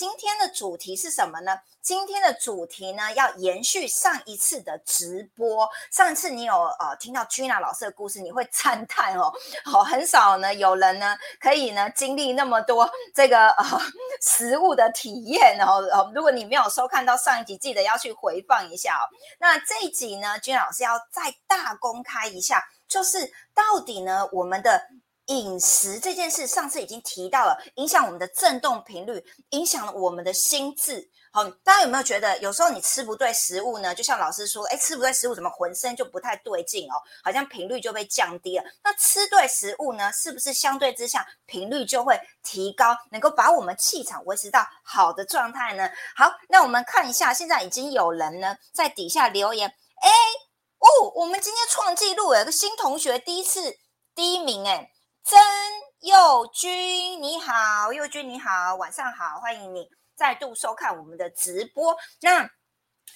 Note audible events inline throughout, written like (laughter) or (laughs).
今天的主题是什么呢？今天的主题呢，要延续上一次的直播。上一次你有呃听到 Gina 老师的故事，你会赞叹哦，好，很少呢有人呢可以呢经历那么多这个呃食物的体验哦。呃，如果你没有收看到上一集，记得要去回放一下哦。那这一集呢，Gina 老师要再大公开一下，就是到底呢我们的。饮食这件事，上次已经提到了，影响我们的振动频率，影响了我们的心智。好，大家有没有觉得，有时候你吃不对食物呢？就像老师说，哎，吃不对食物，怎么浑身就不太对劲哦？好像频率就被降低了。那吃对食物呢，是不是相对之下频率就会提高，能够把我们气场维持到好的状态呢？好，那我们看一下，现在已经有人呢在底下留言，哎，哦，我们今天创纪录，有个新同学第一次第一名，哎。曾佑君，你好，佑君你好，晚上好，欢迎你再度收看我们的直播。那。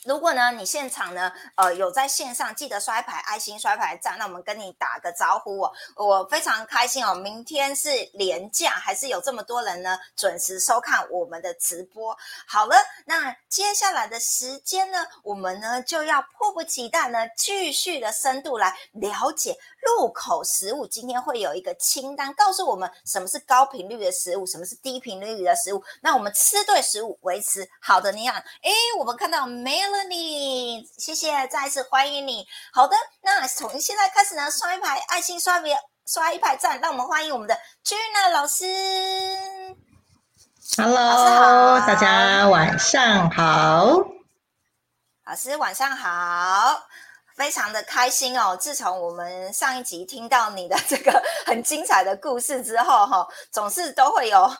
如果呢，你现场呢，呃，有在线上，记得刷牌爱心刷牌赞，那我们跟你打个招呼哦。我非常开心哦，明天是连假，还是有这么多人呢，准时收看我们的直播。好了，那接下来的时间呢，我们呢就要迫不及待呢，继续的深度来了解入口食物。今天会有一个清单，告诉我们什么是高频率的食物，什么是低频率的食物。那我们吃对食物，维持好的营养。诶，我们看到没有？你，谢谢，再一次欢迎你。好的，那从现在开始呢，刷一排爱心，刷别刷一排赞，让我们欢迎我们的 Gina 老师。Hello，大家晚上好。老师晚上好，非常的开心哦。自从我们上一集听到你的这个很精彩的故事之后，哈，总是都会有。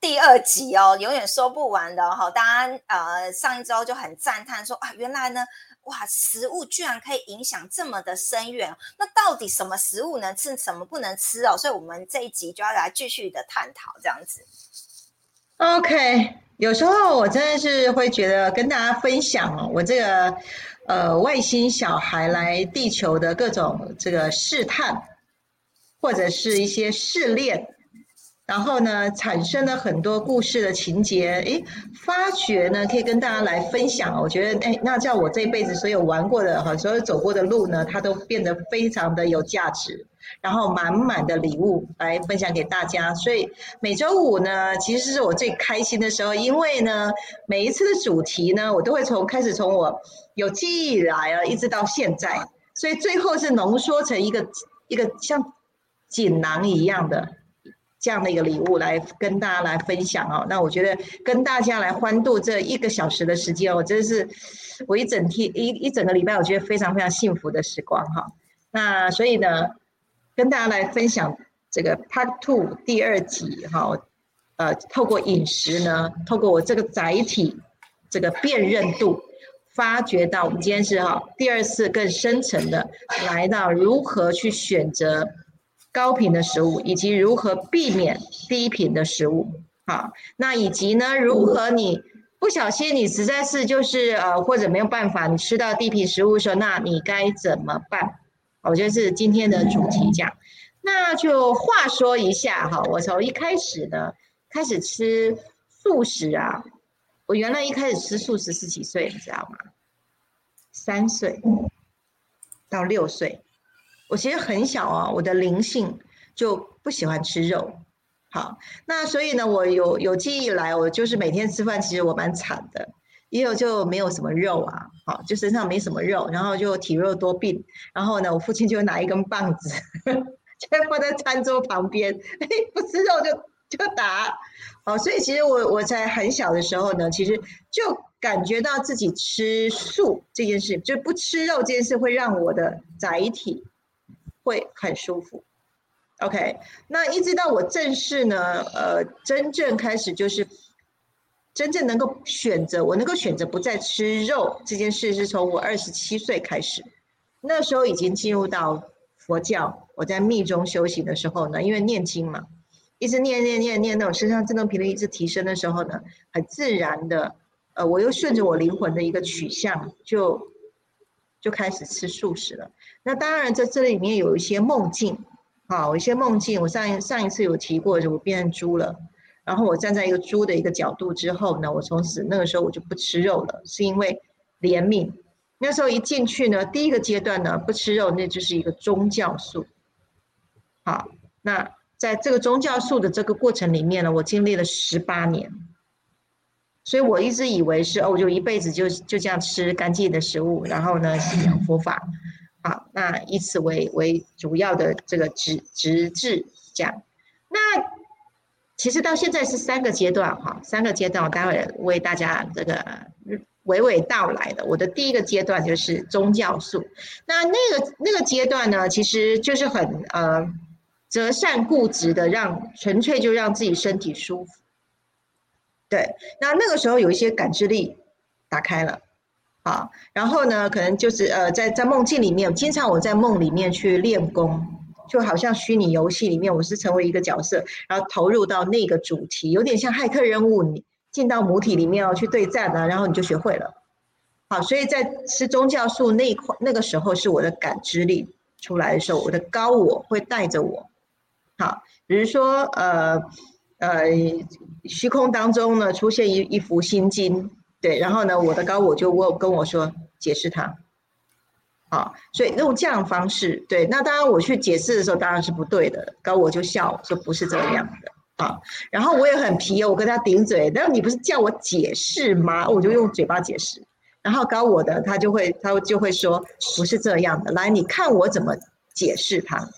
第二集哦，永远说不完的哈。大家呃，上一周就很赞叹说啊，原来呢，哇，食物居然可以影响这么的深远。那到底什么食物能吃，什么不能吃哦？所以，我们这一集就要来继续的探讨这样子。OK，有时候我真的是会觉得跟大家分享哦，我这个呃外星小孩来地球的各种这个试探，或者是一些试炼。然后呢，产生了很多故事的情节，诶，发觉呢，可以跟大家来分享。我觉得，诶，那叫我这一辈子所有玩过的哈，所有走过的路呢，它都变得非常的有价值，然后满满的礼物来分享给大家。所以每周五呢，其实是我最开心的时候，因为呢，每一次的主题呢，我都会从开始从我有记忆以来啊，一直到现在，所以最后是浓缩成一个一个像锦囊一样的。这样的一个礼物来跟大家来分享哦，那我觉得跟大家来欢度这一个小时的时间，我真的是我一整天一一整个礼拜，我觉得非常非常幸福的时光哈。那所以呢，跟大家来分享这个 Part Two 第二集哈，呃，透过饮食呢，透过我这个载体这个辨认度，发掘到我们今天是哈第二次更深层的来到如何去选择。高频的食物，以及如何避免低频的食物，好，那以及呢，如何你不小心你实在是就是呃或者没有办法，你吃到低频食物的时候，那你该怎么办？我觉得是今天的主题讲。那就话说一下哈，我从一开始呢开始吃素食啊，我原来一开始吃素食是几岁，你知道吗？三岁到六岁。我其实很小啊，我的灵性就不喜欢吃肉。好，那所以呢，我有有记忆来，我就是每天吃饭，其实我蛮惨的，也有就没有什么肉啊，好，就身上没什么肉，然后就体弱多病。然后呢，我父亲就拿一根棒子，(laughs) 就放在餐桌旁边，哎，不吃肉就就打。好，所以其实我我在很小的时候呢，其实就感觉到自己吃素这件事，就不吃肉这件事，会让我的载体。会很舒服，OK。那一直到我正式呢，呃，真正开始就是真正能够选择，我能够选择不再吃肉这件事，是从我二十七岁开始。那时候已经进入到佛教，我在密中修行的时候呢，因为念经嘛，一直念念念念，那种身上振动频率一直提升的时候呢，很自然的，呃，我又顺着我灵魂的一个取向，就就开始吃素食了。那当然，在这里面有一些梦境，啊，有一些梦境。我上一上一次有提过，就我变成猪了，然后我站在一个猪的一个角度之后呢，我从此那个时候我就不吃肉了，是因为怜悯。那时候一进去呢，第一个阶段呢不吃肉，那就是一个宗教素。好，那在这个宗教素的这个过程里面呢，我经历了十八年，所以我一直以为是哦，我就一辈子就就这样吃干净的食物，然后呢信仰佛法。好，那以此为为主要的这个直直至这样。那其实到现在是三个阶段哈，三个阶段，我待会为大家这个。娓娓道来的，我的第一个阶段就是宗教素。那那个那个阶段呢，其实就是很呃择善固执的，让纯粹就让自己身体舒服。对，那那个时候有一些感知力打开了，啊，然后呢，可能就是呃在在梦境里面，经常我在梦里面去练功，就好像虚拟游戏里面，我是成为一个角色，然后投入到那个主题，有点像骇客任务你。进到母体里面要去对战啊，然后你就学会了。好，所以在吃宗教术那一块，那个时候是我的感知力出来的时候，我的高我会带着我。好，比如说呃呃，虚空当中呢出现一一幅心经，对，然后呢我的高我就我跟我说解释它。啊，所以用这样方式，对，那当然我去解释的时候当然是不对的，高我就笑说不是这样的。啊，然后我也很皮哦，我跟他顶嘴，但你不是叫我解释吗？我就用嘴巴解释，然后高我的他就会他就会说不是这样的，来你看我怎么解释他。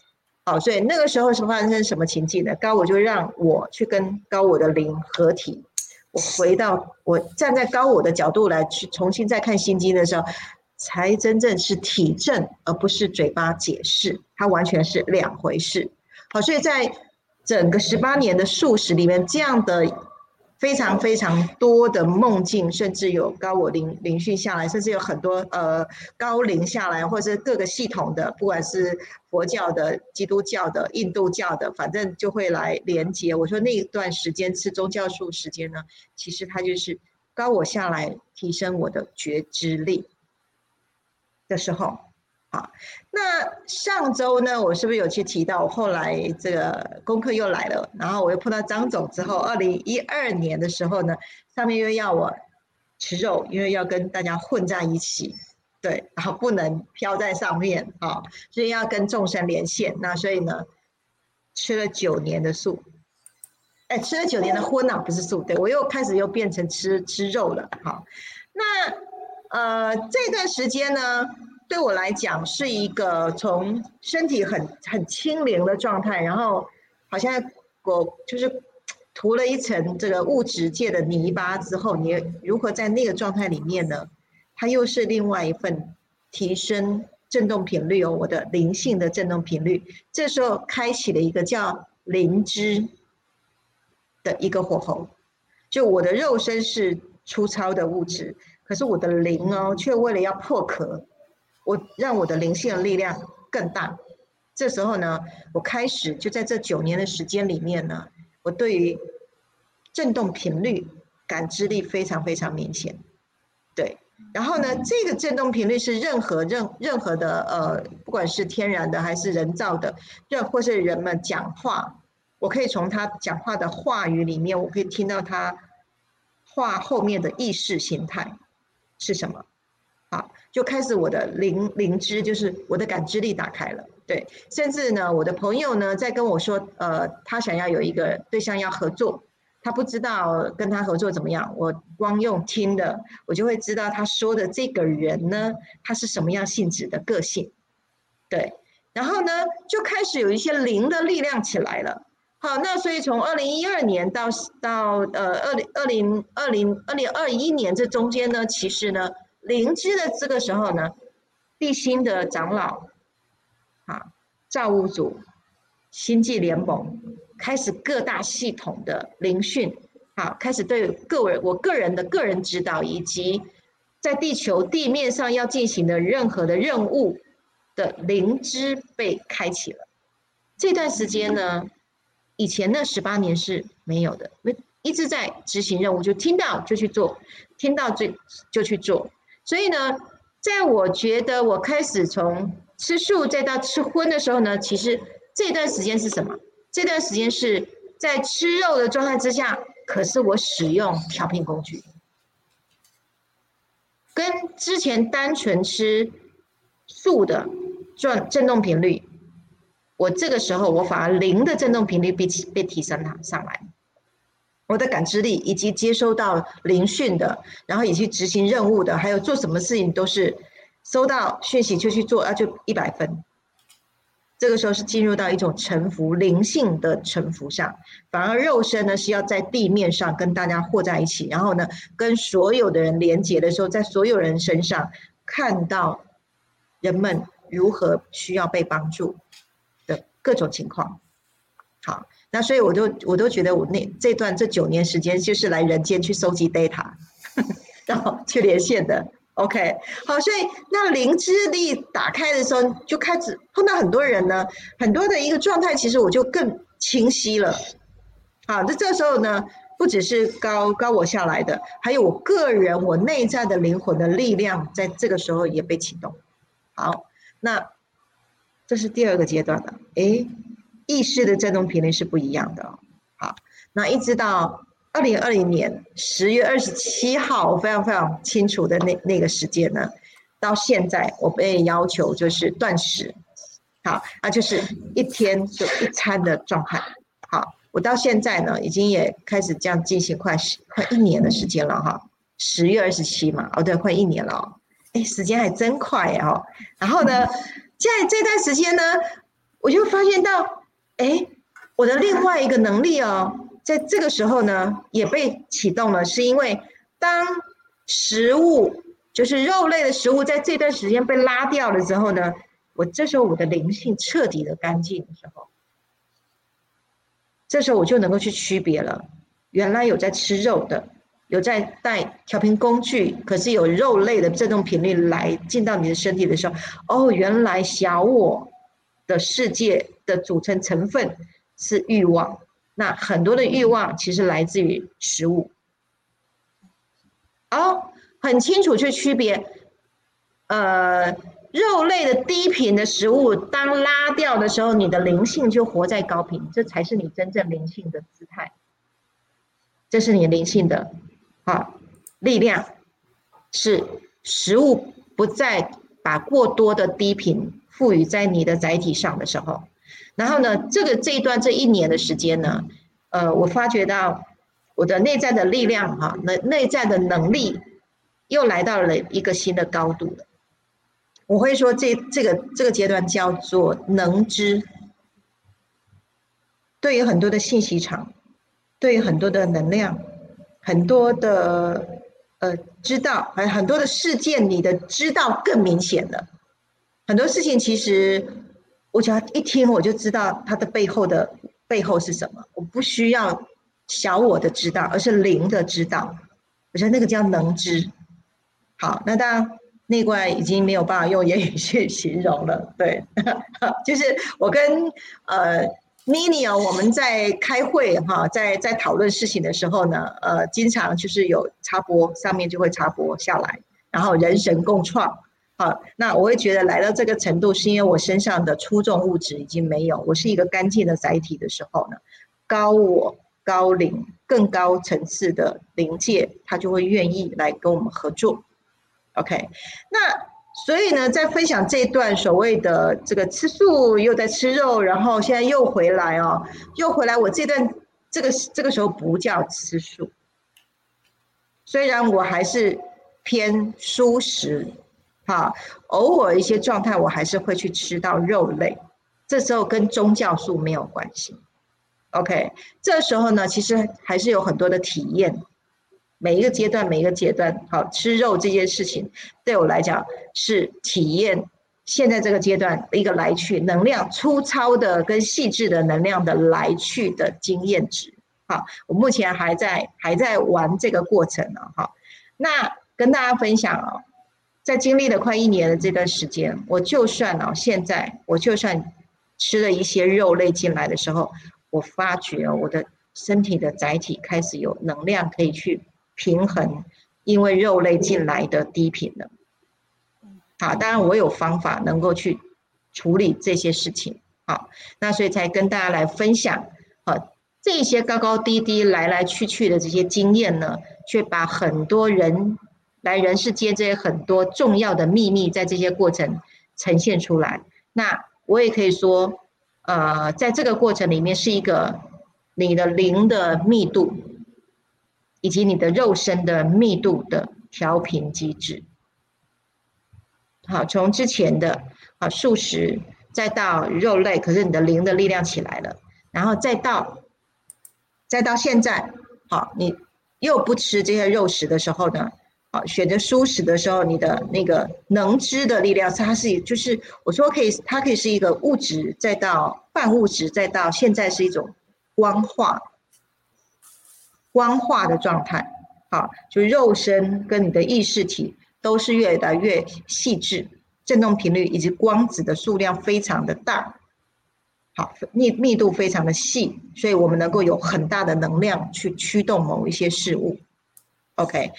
好，所以那个时候是发生什么情境呢？高我就让我去跟高我的灵合体，我回到我站在高我的角度来去重新再看心经的时候，才真正是体证，而不是嘴巴解释，它完全是两回事。好，所以在。整个十八年的素食里面，这样的非常非常多的梦境，甚至有高我灵灵训下来，甚至有很多呃高灵下来，或者是各个系统的，不管是佛教的、基督教的、印度教的，反正就会来连接。我说那一段时间吃宗教素时间呢，其实它就是高我下来提升我的觉知力的时候。好，那上周呢，我是不是有去提到？后来这个功课又来了，然后我又碰到张总之后，二零一二年的时候呢，上面又要我吃肉，因为要跟大家混在一起，对，然后不能飘在上面啊，所以要跟众生连线。那所以呢，吃了九年的素，哎，吃了九年的荤啊，不是素，对我又开始又变成吃吃肉了。好，那呃这段时间呢？对我来讲是一个从身体很很清零的状态，然后好像我就是涂了一层这个物质界的泥巴之后，你如何在那个状态里面呢？它又是另外一份提升振动频率哦，我的灵性的振动频率。这时候开启了一个叫灵芝的一个火候，就我的肉身是粗糙的物质，可是我的灵哦，却为了要破壳。我让我的灵性的力量更大，这时候呢，我开始就在这九年的时间里面呢，我对于振动频率感知力非常非常明显，对，然后呢，这个振动频率是任何任任何的呃，不管是天然的还是人造的，任或是人们讲话，我可以从他讲话的话语里面，我可以听到他话后面的意识形态是什么。就开始我的灵灵知，就是我的感知力打开了。对，甚至呢，我的朋友呢在跟我说，呃，他想要有一个对象要合作，他不知道跟他合作怎么样。我光用听的，我就会知道他说的这个人呢，他是什么样性质的个性。对，然后呢，就开始有一些灵的力量起来了。好，那所以从二零一二年到到呃二零二零二零二零二一年这中间呢，其实呢。灵芝的这个时候呢，地心的长老，啊，造物主，星际联盟开始各大系统的灵训，啊，开始对个人我个人的个人指导，以及在地球地面上要进行的任何的任务的灵芝被开启了。这段时间呢，以前那十八年是没有的，一直在执行任务，就听到就去做，听到就就去做。所以呢，在我觉得我开始从吃素再到吃荤的时候呢，其实这段时间是什么？这段时间是在吃肉的状态之下，可是我使用调频工具，跟之前单纯吃素的转振动频率，我这个时候我反而零的振动频率被被提升了上来，我的感知力以及接收到灵讯的，然后以及执行任务的，还有做什么事情都是收到讯息就去做，啊，就一百分。这个时候是进入到一种沉浮灵性的沉浮上，反而肉身呢是要在地面上跟大家和在一起，然后呢跟所有的人连接的时候，在所有人身上看到人们如何需要被帮助的各种情况。好，那所以我就我都觉得我那这段这九年时间就是来人间去收集 data，(laughs) 然后去连线的。OK，好，所以那灵知力打开的时候，就开始碰到很多人呢，很多的一个状态，其实我就更清晰了。好，那这时候呢，不只是高高我下来的，还有我个人我内在的灵魂的力量，在这个时候也被启动。好，那这是第二个阶段了。诶，意识的振动频率是不一样的。好，那一直到。二零二零年十月二十七号，我非常非常清楚的那那个时间呢，到现在我被要求就是断食，好，那就是一天就一餐的状态。好，我到现在呢，已经也开始这样进行快十快一年的时间了哈。十月二十七嘛，哦对，快一年了哦，哎，时间还真快哦。然后呢，在这段时间呢，我就发现到，哎，我的另外一个能力哦。在这个时候呢，也被启动了，是因为当食物就是肉类的食物在这段时间被拉掉了之后呢，我这时候我的灵性彻底的干净的时候，这时候我就能够去区别了，原来有在吃肉的，有在带调频工具，可是有肉类的振动频率来进到你的身体的时候，哦，原来小我的世界的组成成分是欲望。那很多的欲望其实来自于食物，哦，很清楚去区别，呃，肉类的低频的食物，当拉掉的时候，你的灵性就活在高频，这才是你真正灵性的姿态，这是你灵性的啊力量，是食物不再把过多的低频赋予在你的载体上的时候。然后呢，这个这一段这一年的时间呢，呃，我发觉到我的内在的力量哈，内内在的能力又来到了一个新的高度了。我会说这这个这个阶段叫做能知，对于很多的信息场，对于很多的能量，很多的呃知道，还有很多的事件，你的知道更明显了。很多事情其实。我只要一听，我就知道它的背后的背后是什么。我不需要小我的知道，而是灵的知道。我觉得那个叫能知。好，那当然内观已经没有办法用言语去形容了。对，(laughs) 就是我跟呃 Mini 哦，我们在开会哈，在在讨论事情的时候呢，呃，经常就是有插播，上面就会插播下来，然后人神共创。那我会觉得来到这个程度，是因为我身上的出众物质已经没有，我是一个干净的载体的时候呢，高我、高灵、更高层次的灵界，他就会愿意来跟我们合作。OK，那所以呢，在分享这段所谓的这个吃素又在吃肉，然后现在又回来哦，又回来，我这段这个这个时候不叫吃素，虽然我还是偏素食。好，偶尔一些状态，我还是会去吃到肉类，这时候跟宗教素没有关系。OK，这时候呢，其实还是有很多的体验，每一个阶段，每一个阶段，好吃肉这件事情，对我来讲是体验现在这个阶段一个来去能量粗糙的跟细致的能量的来去的经验值。好，我目前还在还在玩这个过程呢。好，那跟大家分享哦。在经历了快一年的这段时间，我就算哦，现在我就算吃了一些肉类进来的时候，我发觉我的身体的载体开始有能量可以去平衡，因为肉类进来的低频了。好，当然我有方法能够去处理这些事情。好，那所以才跟大家来分享。好，这些高高低低、来来去去的这些经验呢，却把很多人来人世间这些很多重要的秘密，在这些过程呈现出来。那我也可以说，呃，在这个过程里面，是一个你的灵的密度，以及你的肉身的密度的调频机制。好，从之前的啊素食，再到肉类，可是你的灵的力量起来了，然后再到。再到现在，好，你又不吃这些肉食的时候呢，好，选择舒适的时候，你的那个能知的力量，它是就是我说可以，它可以是一个物质，再到半物质，再到现在是一种光化、光化的状态，好，就肉身跟你的意识体都是越来越细致，振动频率以及光子的数量非常的大。好，密密度非常的细，所以我们能够有很大的能量去驱动某一些事物。OK，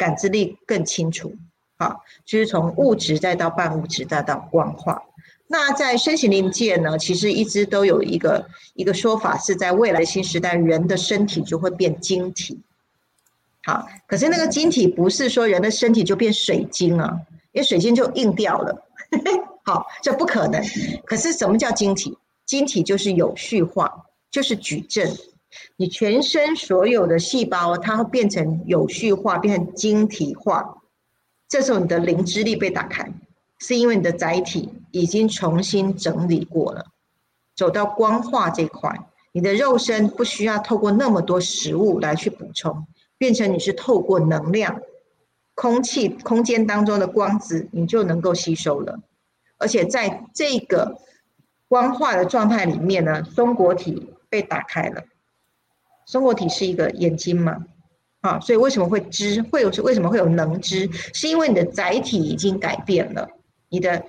感知力更清楚。好，就是从物质再到半物质再到光化。那在身心灵界呢，其实一直都有一个一个说法，是在未来新时代，人的身体就会变晶体。好，可是那个晶体不是说人的身体就变水晶啊，因为水晶就硬掉了。(laughs) 好，这不可能。可是什么叫晶体？晶体就是有序化，就是矩阵。你全身所有的细胞，它会变成有序化，变成晶体化。这时候你的灵知力被打开，是因为你的载体已经重新整理过了，走到光化这块，你的肉身不需要透过那么多食物来去补充，变成你是透过能量、空气、空间当中的光子，你就能够吸收了。而且在这个。光化的状态里面呢，松果体被打开了。松果体是一个眼睛嘛，啊，所以为什么会知会有为什么会有能知？是因为你的载体已经改变了，你的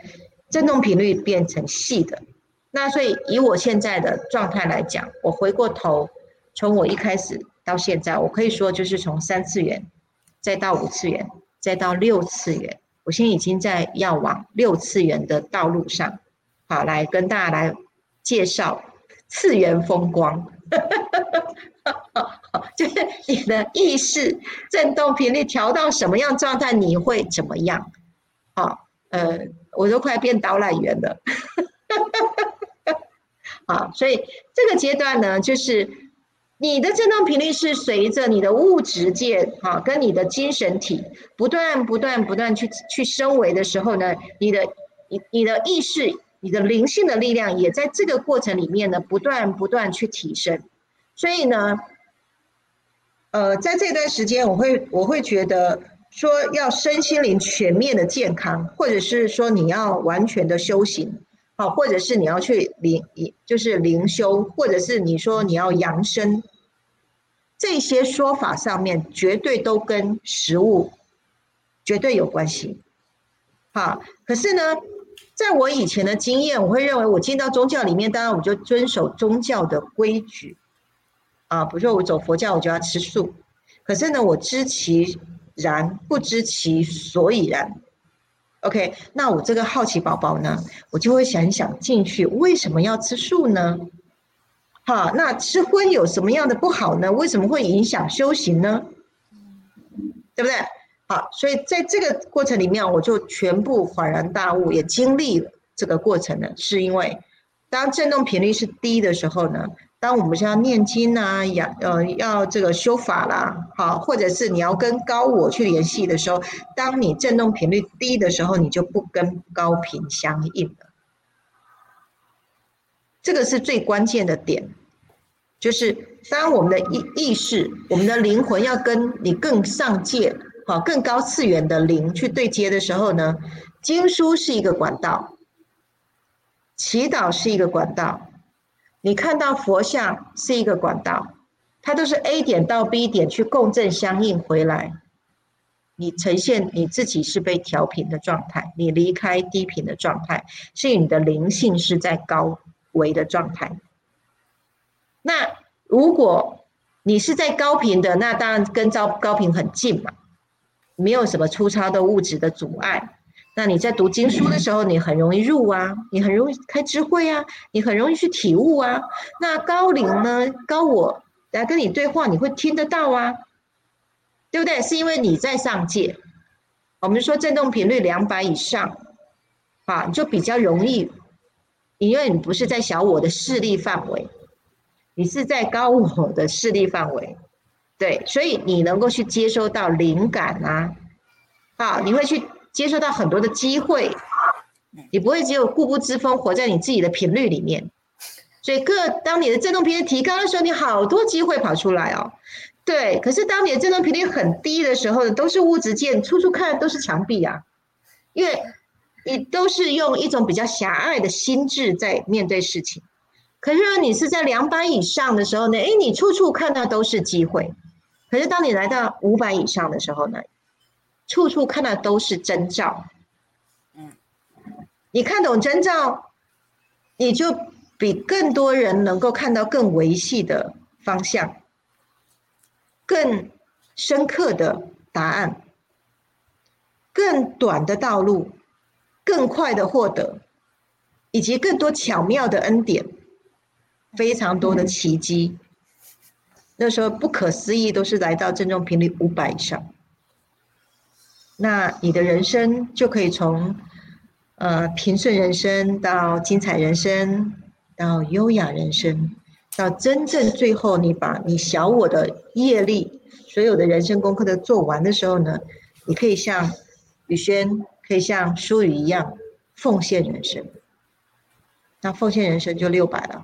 振动频率变成细的。那所以以我现在的状态来讲，我回过头，从我一开始到现在，我可以说就是从三次元，再到五次元，再到六次元，我现在已经在要往六次元的道路上。好，来跟大家来介绍次元风光，(laughs) 就是你的意识振动频率调到什么样状态，你会怎么样？好，呃，我都快变导览员了。(laughs) 好，所以这个阶段呢，就是你的振动频率是随着你的物质界，哈，跟你的精神体不断、不断、不断去去升维的时候呢，你的、你、你的意识。你的灵性的力量也在这个过程里面呢，不断不断去提升。所以呢，呃，在这段时间，我会我会觉得说，要身心灵全面的健康，或者是说你要完全的修行，好，或者是你要去灵，就是灵修，或者是你说你要养生，这些说法上面绝对都跟食物绝对有关系。好，可是呢？在我以前的经验，我会认为我进到宗教里面，当然我就遵守宗教的规矩啊，比如说我走佛教，我就要吃素。可是呢，我知其然，不知其所以然。OK，那我这个好奇宝宝呢，我就会想想进去，为什么要吃素呢？好，那吃荤有什么样的不好呢？为什么会影响修行呢？对不对？好，所以在这个过程里面，我就全部恍然大悟，也经历了这个过程呢。是因为当振动频率是低的时候呢，当我们是要念经啊，要呃要这个修法啦，好，或者是你要跟高我去联系的时候，当你振动频率低的时候，你就不跟高频相应了。这个是最关键的点，就是当我们的意意识、我们的灵魂要跟你更上界。好，更高次元的灵去对接的时候呢，经书是一个管道，祈祷是一个管道，你看到佛像是一个管道，它都是 A 点到 B 点去共振相应回来，你呈现你自己是被调频的状态，你离开低频的状态，所以你的灵性是在高维的状态。那如果你是在高频的，那当然跟高高频很近嘛。没有什么粗糙的物质的阻碍，那你在读经书的时候，你很容易入啊，你很容易开智慧啊，你很容易去体悟啊。那高龄呢，高我来跟你对话，你会听得到啊，对不对？是因为你在上界，我们说振动频率两百以上，啊，就比较容易，因为你不是在小我的势力范围，你是在高我的势力范围，对，所以你能够去接收到灵感啊，啊，你会去。接受到很多的机会，你不会只有固步自封，活在你自己的频率里面。所以，各当你的振动频率提高的时候，你好多机会跑出来哦。对，可是当你的振动频率很低的时候呢，都是物质界，处处看都是墙壁啊，因为你都是用一种比较狭隘的心智在面对事情。可是你是在两百以上的时候呢，哎，你处处看到都是机会。可是当你来到五百以上的时候呢？处处看到都是征兆，嗯，你看懂征兆，你就比更多人能够看到更维系的方向，更深刻的答案，更短的道路，更快的获得，以及更多巧妙的恩典，非常多的奇迹。那时候不可思议都是来到正中频率五百以上。那你的人生就可以从，呃，平顺人生到精彩人生，到优雅人生，到真正最后你把你小我的业力，所有的人生功课都做完的时候呢，你可以像宇轩，可以像舒宇一样奉献人生。那奉献人生就六百了，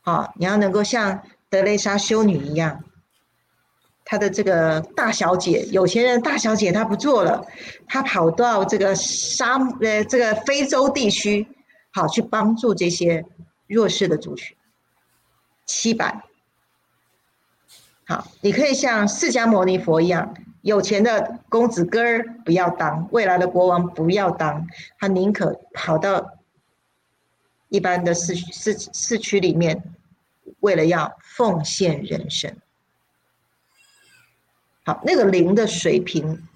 好，你要能够像德蕾莎修女一样。他的这个大小姐，有钱人大小姐，她不做了，她跑到这个沙呃这个非洲地区，好去帮助这些弱势的族群。七百，好，你可以像释迦牟尼佛一样，有钱的公子哥儿不要当，未来的国王不要当，他宁可跑到一般的市市市区里面，为了要奉献人生。好，那个零的水平，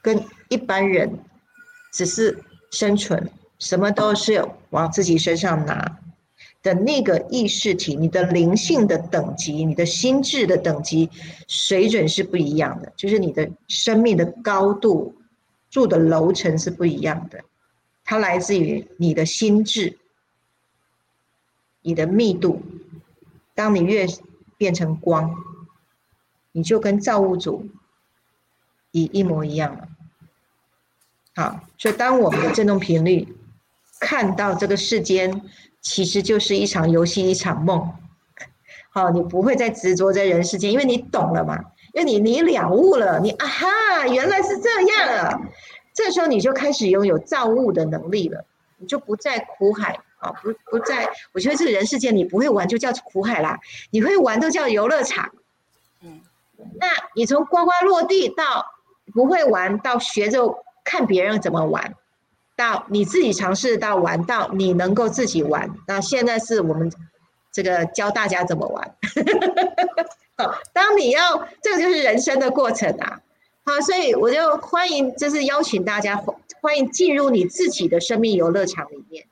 跟一般人只是生存，什么都是往自己身上拿的那个意识体，你的灵性的等级，你的心智的等级水准是不一样的，就是你的生命的高度，住的楼层是不一样的，它来自于你的心智，你的密度，当你越变成光。你就跟造物主一一模一样了，好，所以当我们的振动频率看到这个世间其实就是一场游戏，一场梦，好，你不会再执着在人世间，因为你懂了嘛，因为你你了悟了，你啊哈，原来是这样啊，这时候你就开始拥有造物的能力了，你就不在苦海啊，不不在，我觉得这个人世间你不会玩就叫苦海啦，你会玩都叫游乐场。那你从呱呱落地到不会玩，到学着看别人怎么玩，到你自己尝试到玩到你能够自己玩。那现在是我们这个教大家怎么玩。(laughs) 好，当你要这个就是人生的过程啊。好，所以我就欢迎，就是邀请大家欢迎进入你自己的生命游乐场里面，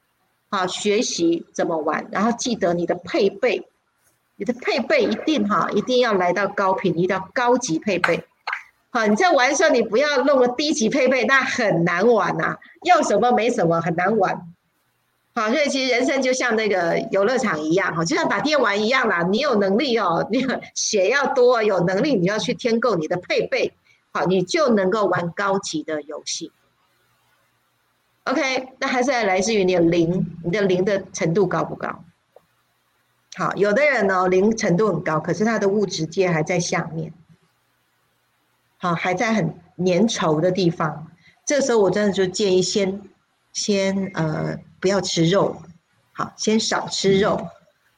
好，学习怎么玩，然后记得你的配备。你的配备一定哈，一定要来到高频，一定要高级配备。好，你在玩的时候，你不要弄个低级配备，那很难玩呐。要什么没什么，很难玩。好，所以其实人生就像那个游乐场一样，哈，就像打电玩一样啦。你有能力哦，你 (laughs) 血要多，有能力你要去添购你的配备，好，你就能够玩高级的游戏。OK，那还是来自于你的灵，你的灵的程度高不高？好，有的人呢，灵程度很高，可是他的物质界还在下面，好，还在很粘稠的地方。这时候我真的就建议先先呃不要吃肉，好，先少吃肉，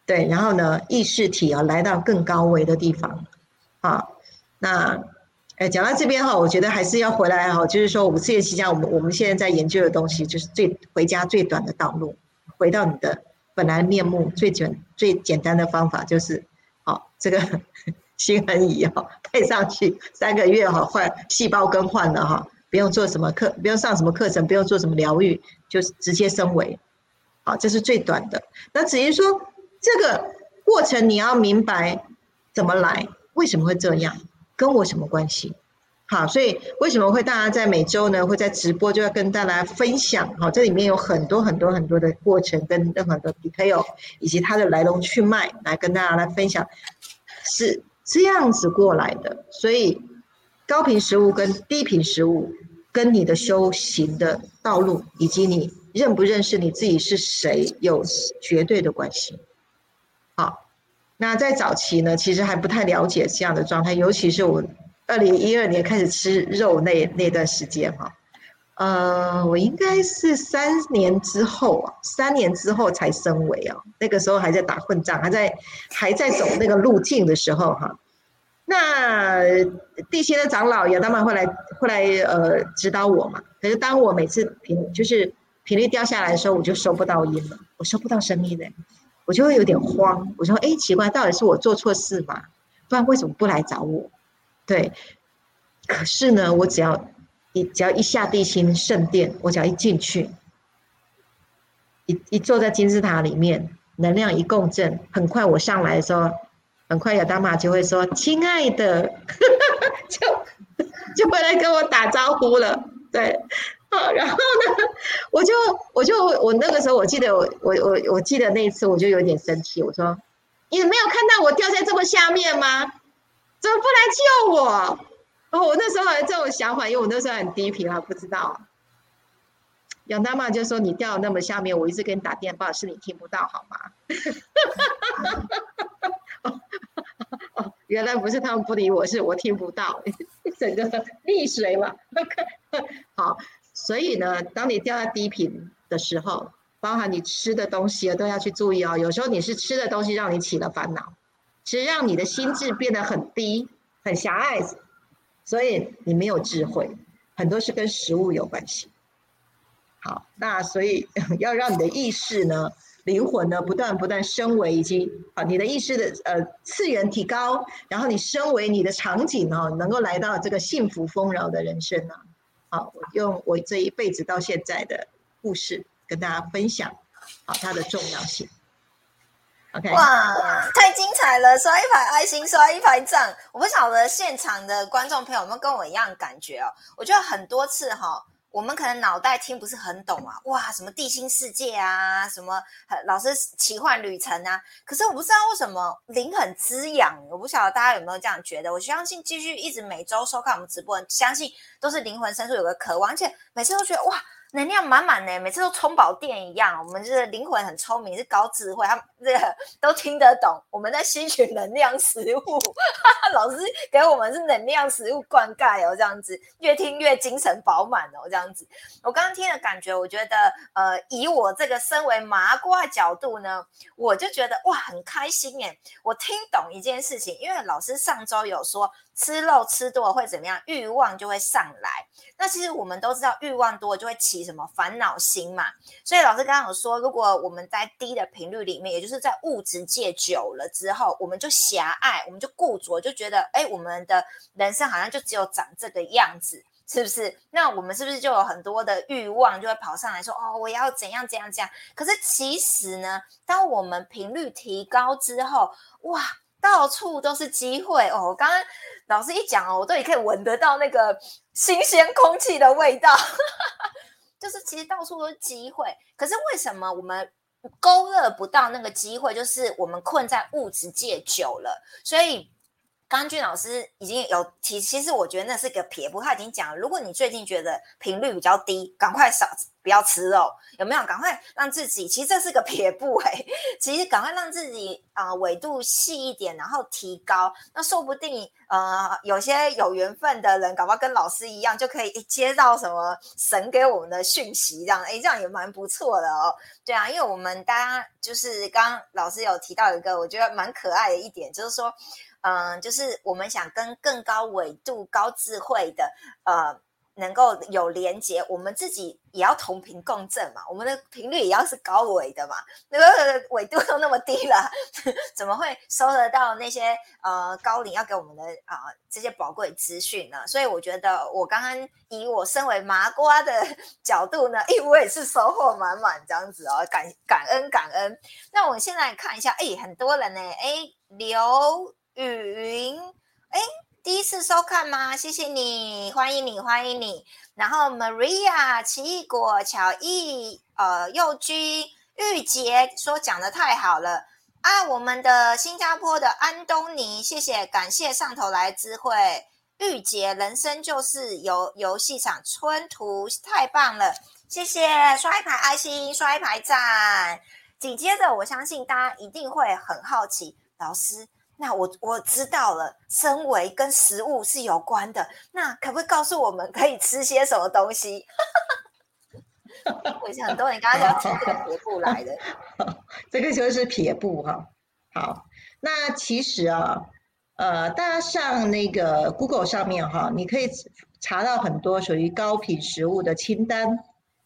对，然后呢，意识体啊来到更高维的地方，好，那哎讲到这边哈，我觉得还是要回来哈，就是说五次元期间，我们我们现在在研究的东西，就是最回家最短的道路，回到你的。本来面目最简最简单的方法就是，好这个 (laughs) 心恒仪哈配上去三个月哈换细胞更换了哈，不用做什么课，不用上什么课程，不用做什么疗愈，就是直接升维。好，这是最短的。那至于说这个过程，你要明白怎么来，为什么会这样，跟我什么关系？好，所以为什么会大家在每周呢会在直播，就要跟大家分享？好，这里面有很多很多很多的过程跟任何的 detail，以及它的来龙去脉，来跟大家来分享，是这样子过来的。所以高频食物跟低频食物，跟你的修行的道路，以及你。认不认识你自己是谁有绝对的关系。好，那在早期呢，其实还不太了解这样的状态，尤其是我二零一二年开始吃肉那那段时间哈，呃，我应该是三年之后啊，三年之后才升为啊，那个时候还在打混战，还在还在走那个路径的时候哈。那地心的长老也当然会来会来呃指导我嘛，可是当我每次频就是。频率掉下来的时候，我就收不到音了，我收不到声音嘞，我就会有点慌。我说：“哎，奇怪，到底是我做错事吗？不然为什么不来找我？”对，可是呢，我只要一只要一下地心圣殿，我只要一进去，一一坐在金字塔里面，能量一共振，很快我上来的时候，很快有大妈就会说：“亲爱的”，(laughs) 就就回来跟我打招呼了，对。然后呢，我就我就我那个时候，我记得我我我我记得那一次，我就有点生气。我说：“你没有看到我掉在这么下面吗？怎么不来救我？”哦，我那时候有这种想法，因为我那时候很低频啊，不知道。杨大妈就说：“你掉那么下面，我一直给你打电话，是你听不到好吗？(laughs) ”，原来不是他们不理我，是我听不到，(laughs) 整个溺水嘛。(laughs) 好。所以呢，当你掉在低频的时候，包含你吃的东西都要去注意哦。有时候你是吃的东西让你起了烦恼，其实让你的心智变得很低、很狭隘，所以你没有智慧。很多是跟食物有关系。好，那所以 (laughs) 要让你的意识呢、灵魂呢不断不断升维，以及啊你的意识的呃次元提高，然后你升为你的场景哦，能够来到这个幸福丰饶的人生呢。好，我用我这一辈子到现在的故事跟大家分享，好，它的重要性。哇，太精彩了！刷一排爱心，刷一排赞。我不晓得现场的观众朋友们跟我一样感觉哦。我觉得很多次哈。我们可能脑袋听不是很懂啊，哇，什么地心世界啊，什么老师奇幻旅程啊，可是我不知道为什么灵很滋养，我不晓得大家有没有这样觉得？我相信继续一直每周收看我们直播，相信都是灵魂深处有个渴望，而且每次都觉得哇。能量满满呢，每次都充饱电一样。我们就是灵魂很聪明，是高智慧，他们这个都听得懂。我们在吸取能量食物，(laughs) 老师给我们是能量食物灌溉哦，这样子越听越精神饱满哦，这样子。我刚刚听的感觉，我觉得呃，以我这个身为麻瓜角度呢，我就觉得哇，很开心耶，我听懂一件事情，因为老师上周有说。吃肉吃多了会怎么样？欲望就会上来。那其实我们都知道，欲望多就会起什么烦恼心嘛。所以老师刚刚有说，如果我们在低的频率里面，也就是在物质界久了之后，我们就狭隘，我们就固着，就觉得哎，我们的人生好像就只有长这个样子，是不是？那我们是不是就有很多的欲望就会跑上来说，哦，我要怎样怎样怎样？可是其实呢，当我们频率提高之后，哇！到处都是机会哦！刚刚老师一讲哦，我都也可以闻得到那个新鲜空气的味道，(laughs) 就是其实到处都是机会。可是为什么我们勾勒不到那个机会？就是我们困在物质界久了，所以。刚俊老师已经有提，其实我觉得那是个撇步。他已经讲了，如果你最近觉得频率比较低，赶快少不要吃肉，有没有？赶快让自己，其实这是个撇步哎，(laughs) 其实赶快让自己啊纬度细一点，然后提高。那说不定呃有些有缘分的人，搞不好跟老师一样，就可以接到什么神给我们的讯息，这样哎这样也蛮不错的哦。对啊，因为我们大家就是刚老师有提到一个，我觉得蛮可爱的一点，就是说。嗯，就是我们想跟更高纬度、高智慧的呃能够有连接，我们自己也要同频共振嘛，我们的频率也要是高维的嘛，那个纬度都那么低了，(laughs) 怎么会收得到那些呃高龄要给我们的啊这些宝贵资讯呢？所以我觉得我刚刚以我身为麻瓜的 (laughs) 角度呢，哎，我也是收获满满这样子哦，感感恩感恩。那我们现在看一下，哎，很多人呢，哎，刘雨云，哎。第一次收看吗？谢谢你，欢迎你，欢迎你。然后 Maria、奇异果、巧艺、呃，幼君、玉洁说讲的太好了啊！我们的新加坡的安东尼，谢谢，感谢上头来智慧。玉洁，人生就是游游戏场，春图太棒了，谢谢，刷一排爱心，刷一排赞。紧接着，我相信大家一定会很好奇，老师。那我我知道了，身为跟食物是有关的。那可不可以告诉我们可以吃些什么东西？(laughs) 我想很多人刚刚讲从这个撇步来的，(laughs) 这个就是撇步哈。好，那其实啊，呃，大家上那个 Google 上面哈，你可以查到很多属于高频食物的清单。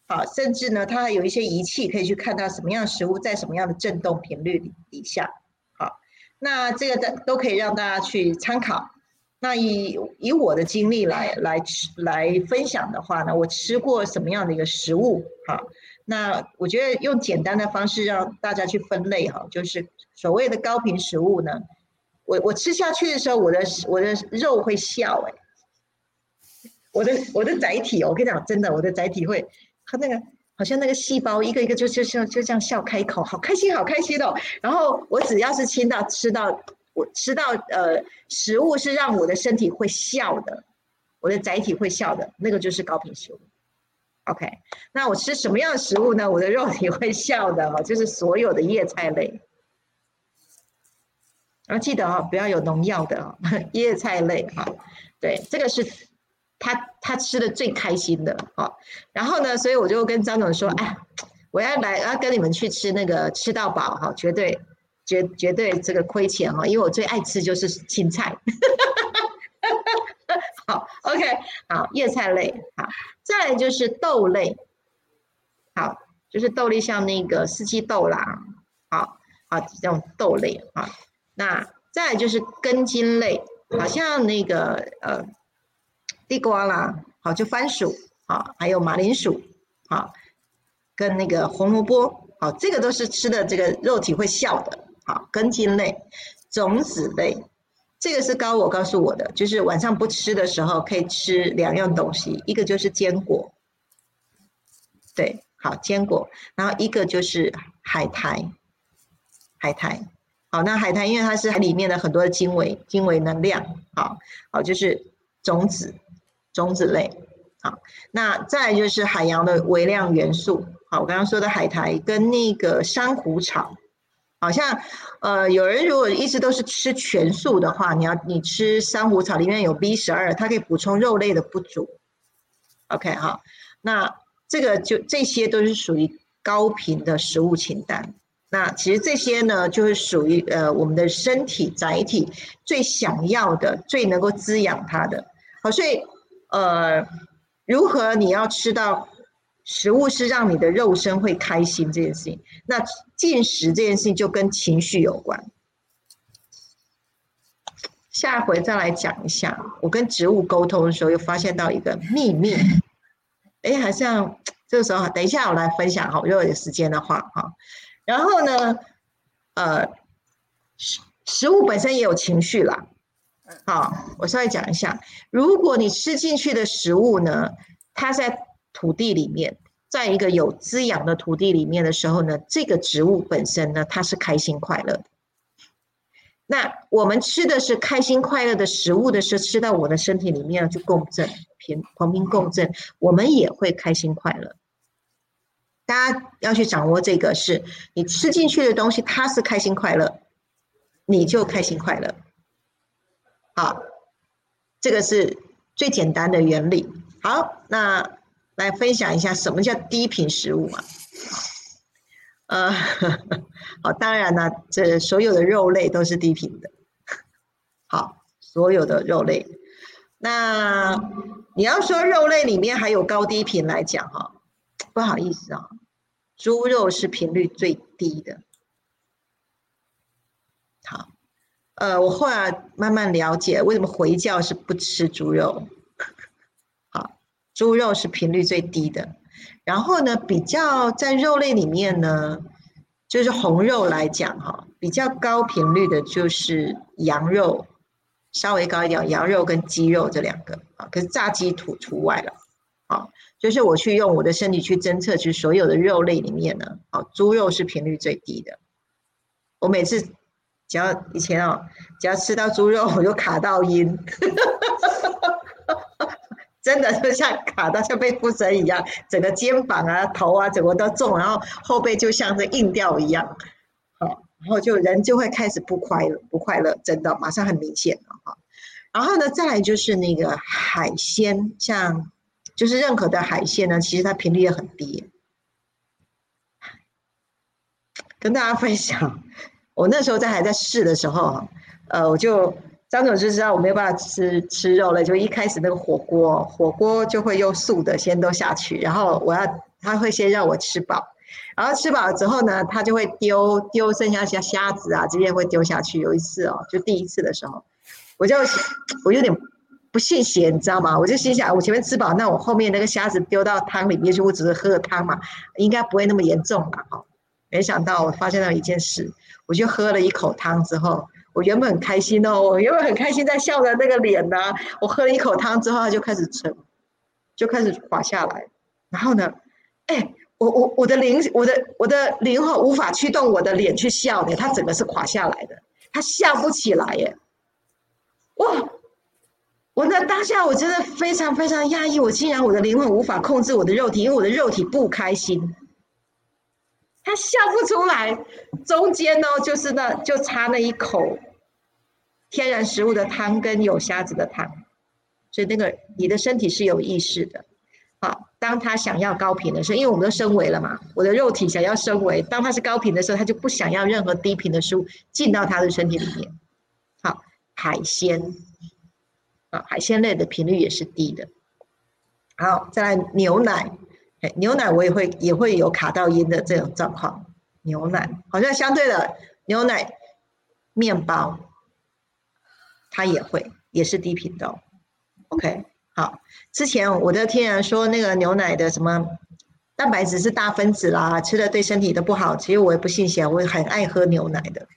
好，甚至呢，它还有一些仪器可以去看到什么样食物在什么样的振动频率底下。那这个的都可以让大家去参考。那以以我的经历来来来分享的话呢，我吃过什么样的一个食物？哈，那我觉得用简单的方式让大家去分类哈，就是所谓的高频食物呢，我我吃下去的时候，我的我的肉会笑哎，我的我的载体，我跟你讲真的，我的载体会它那个。好像那个细胞一个一个就就像就这样笑开口，好开心好开心哦。然后我只要是亲到吃到我吃到呃食物是让我的身体会笑的，我的载体会笑的那个就是高频食物。OK，那我吃什么样的食物呢？我的肉体会笑的哦，就是所有的叶菜类。然后记得哦，不要有农药的哦，(laughs) 叶菜类哈。对，这个是。他他吃的最开心的哦，然后呢，所以我就跟张总说，哎，我要来要跟你们去吃那个吃到饱哈，绝对绝绝对这个亏钱哈，因为我最爱吃就是青菜，(laughs) 好，OK，好，叶菜类，好，再来就是豆类，好，就是豆类像那个四季豆啦，好，好这种豆类啊，那再来就是根茎类，好像那个呃。地瓜啦，好，就番薯，好，还有马铃薯，好，跟那个红萝卜，好，这个都是吃的这个肉体会笑的，好，根茎类、种子类，这个是高我告诉我的，就是晚上不吃的时候可以吃两样东西，一个就是坚果，对，好，坚果，然后一个就是海苔，海苔，好，那海苔因为它是海里面的很多的精微精微能量，好，好，就是种子。种子类，好，那再就是海洋的微量元素，好，我刚刚说的海苔跟那个珊瑚草，好像呃，有人如果一直都是吃全素的话，你要你吃珊瑚草里面有 B 十二，它可以补充肉类的不足。OK 哈，那这个就这些都是属于高频的食物清单。那其实这些呢，就是属于呃我们的身体载体最想要的、最能够滋养它的。好，所以。呃，如何你要吃到食物是让你的肉身会开心这件事情？那进食这件事情就跟情绪有关。下回再来讲一下，我跟植物沟通的时候又发现到一个秘密。哎，好像这个时候，等一下我来分享哈，如果有时间的话哈。然后呢，呃，食食物本身也有情绪啦。好，我稍微讲一下，如果你吃进去的食物呢，它在土地里面，在一个有滋养的土地里面的时候呢，这个植物本身呢，它是开心快乐的。那我们吃的是开心快乐的食物的时候，吃到我的身体里面去共振，平同频共振，我们也会开心快乐。大家要去掌握这个，是你吃进去的东西，它是开心快乐，你就开心快乐。好，这个是最简单的原理。好，那来分享一下什么叫低频食物嘛？呃，好，当然呢，这所有的肉类都是低频的。好，所有的肉类。那你要说肉类里面还有高低频来讲哈，不好意思啊，猪肉是频率最低的。好，呃，我后来慢慢了解为什么回教是不吃猪肉。好，猪肉是频率最低的。然后呢，比较在肉类里面呢，就是红肉来讲哈，比较高频率的就是羊肉。稍微高一点，羊肉跟鸡肉这两个啊，可是炸鸡土除外了，啊，就是我去用我的身体去侦测，去所有的肉类里面呢，啊，猪肉是频率最低的。我每次只要以前哦，只要吃到猪肉，我就卡到音，(laughs) 真的就像卡到像被附身一样，整个肩膀啊、头啊，整个都重，然后后背就像是硬掉一样。好然后就人就会开始不快乐，不快乐，真的马上很明显了哈。然后呢，再来就是那个海鲜，像就是任何的海鲜呢，其实它频率也很低。跟大家分享，我那时候在还在试的时候，呃，我就张总就知道我没有办法吃吃肉了，就一开始那个火锅，火锅就会用素的先都下去，然后我要他会先让我吃饱。然后吃饱了之后呢，他就会丢丢剩下虾虾子啊，这些会丢下去。有一次哦，就第一次的时候，我就我有点不信邪，你知道吗？我就心想，我前面吃饱，那我后面那个虾子丢到汤里面去，我只是喝汤嘛，应该不会那么严重吧？哈，没想到我发现了一件事，我就喝了一口汤之后，我原本很开心哦，我原本很开心在笑的那个脸呢，我喝了一口汤之后，它就开始沉，就开始垮下来，然后呢，哎。我我我的灵我的我的灵魂无法驱动我的脸去笑的，它整个是垮下来的，它笑不起来耶！哇！我那当下我真的非常非常压抑，我竟然我的灵魂无法控制我的肉体，因为我的肉体不开心，它笑不出来。中间呢，就是那就差那一口天然食物的汤跟有虾子的汤，所以那个你的身体是有意识的。好，当他想要高频的时候，因为我们都升维了嘛，我的肉体想要升维，当他是高频的时候，他就不想要任何低频的食物进到他的身体里面。好，海鲜，啊，海鲜类的频率也是低的。好，再来牛奶，牛奶我也会也会有卡到音的这种状况。牛奶好像相对的牛奶、面包，它也会也是低频的。OK。好，之前我的天然说那个牛奶的什么蛋白质是大分子啦，吃了对身体都不好。其实我也不信邪，我很爱喝牛奶的。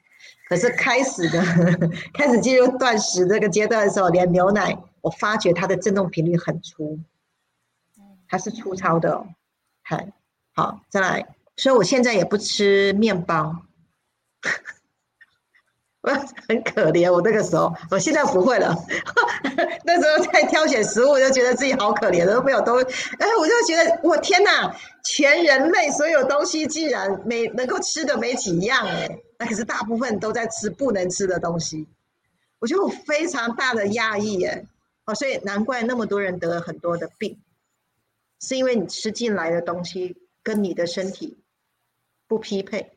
可是开始的 (laughs) 开始进入断食这个阶段的时候，连牛奶我发觉它的振动频率很粗，它是粗糙的。很好，再来，所以我现在也不吃面包。(laughs) 我很可怜，我那个时候，我现在不会了。(laughs) 那时候在挑选食物，我就觉得自己好可怜，都没有都，哎，我就觉得，我天哪，全人类所有东西竟然没能够吃的没几样哎，那可是大部分都在吃不能吃的东西，我觉得我非常大的压抑哎，哦，所以难怪那么多人得了很多的病，是因为你吃进来的东西跟你的身体不匹配，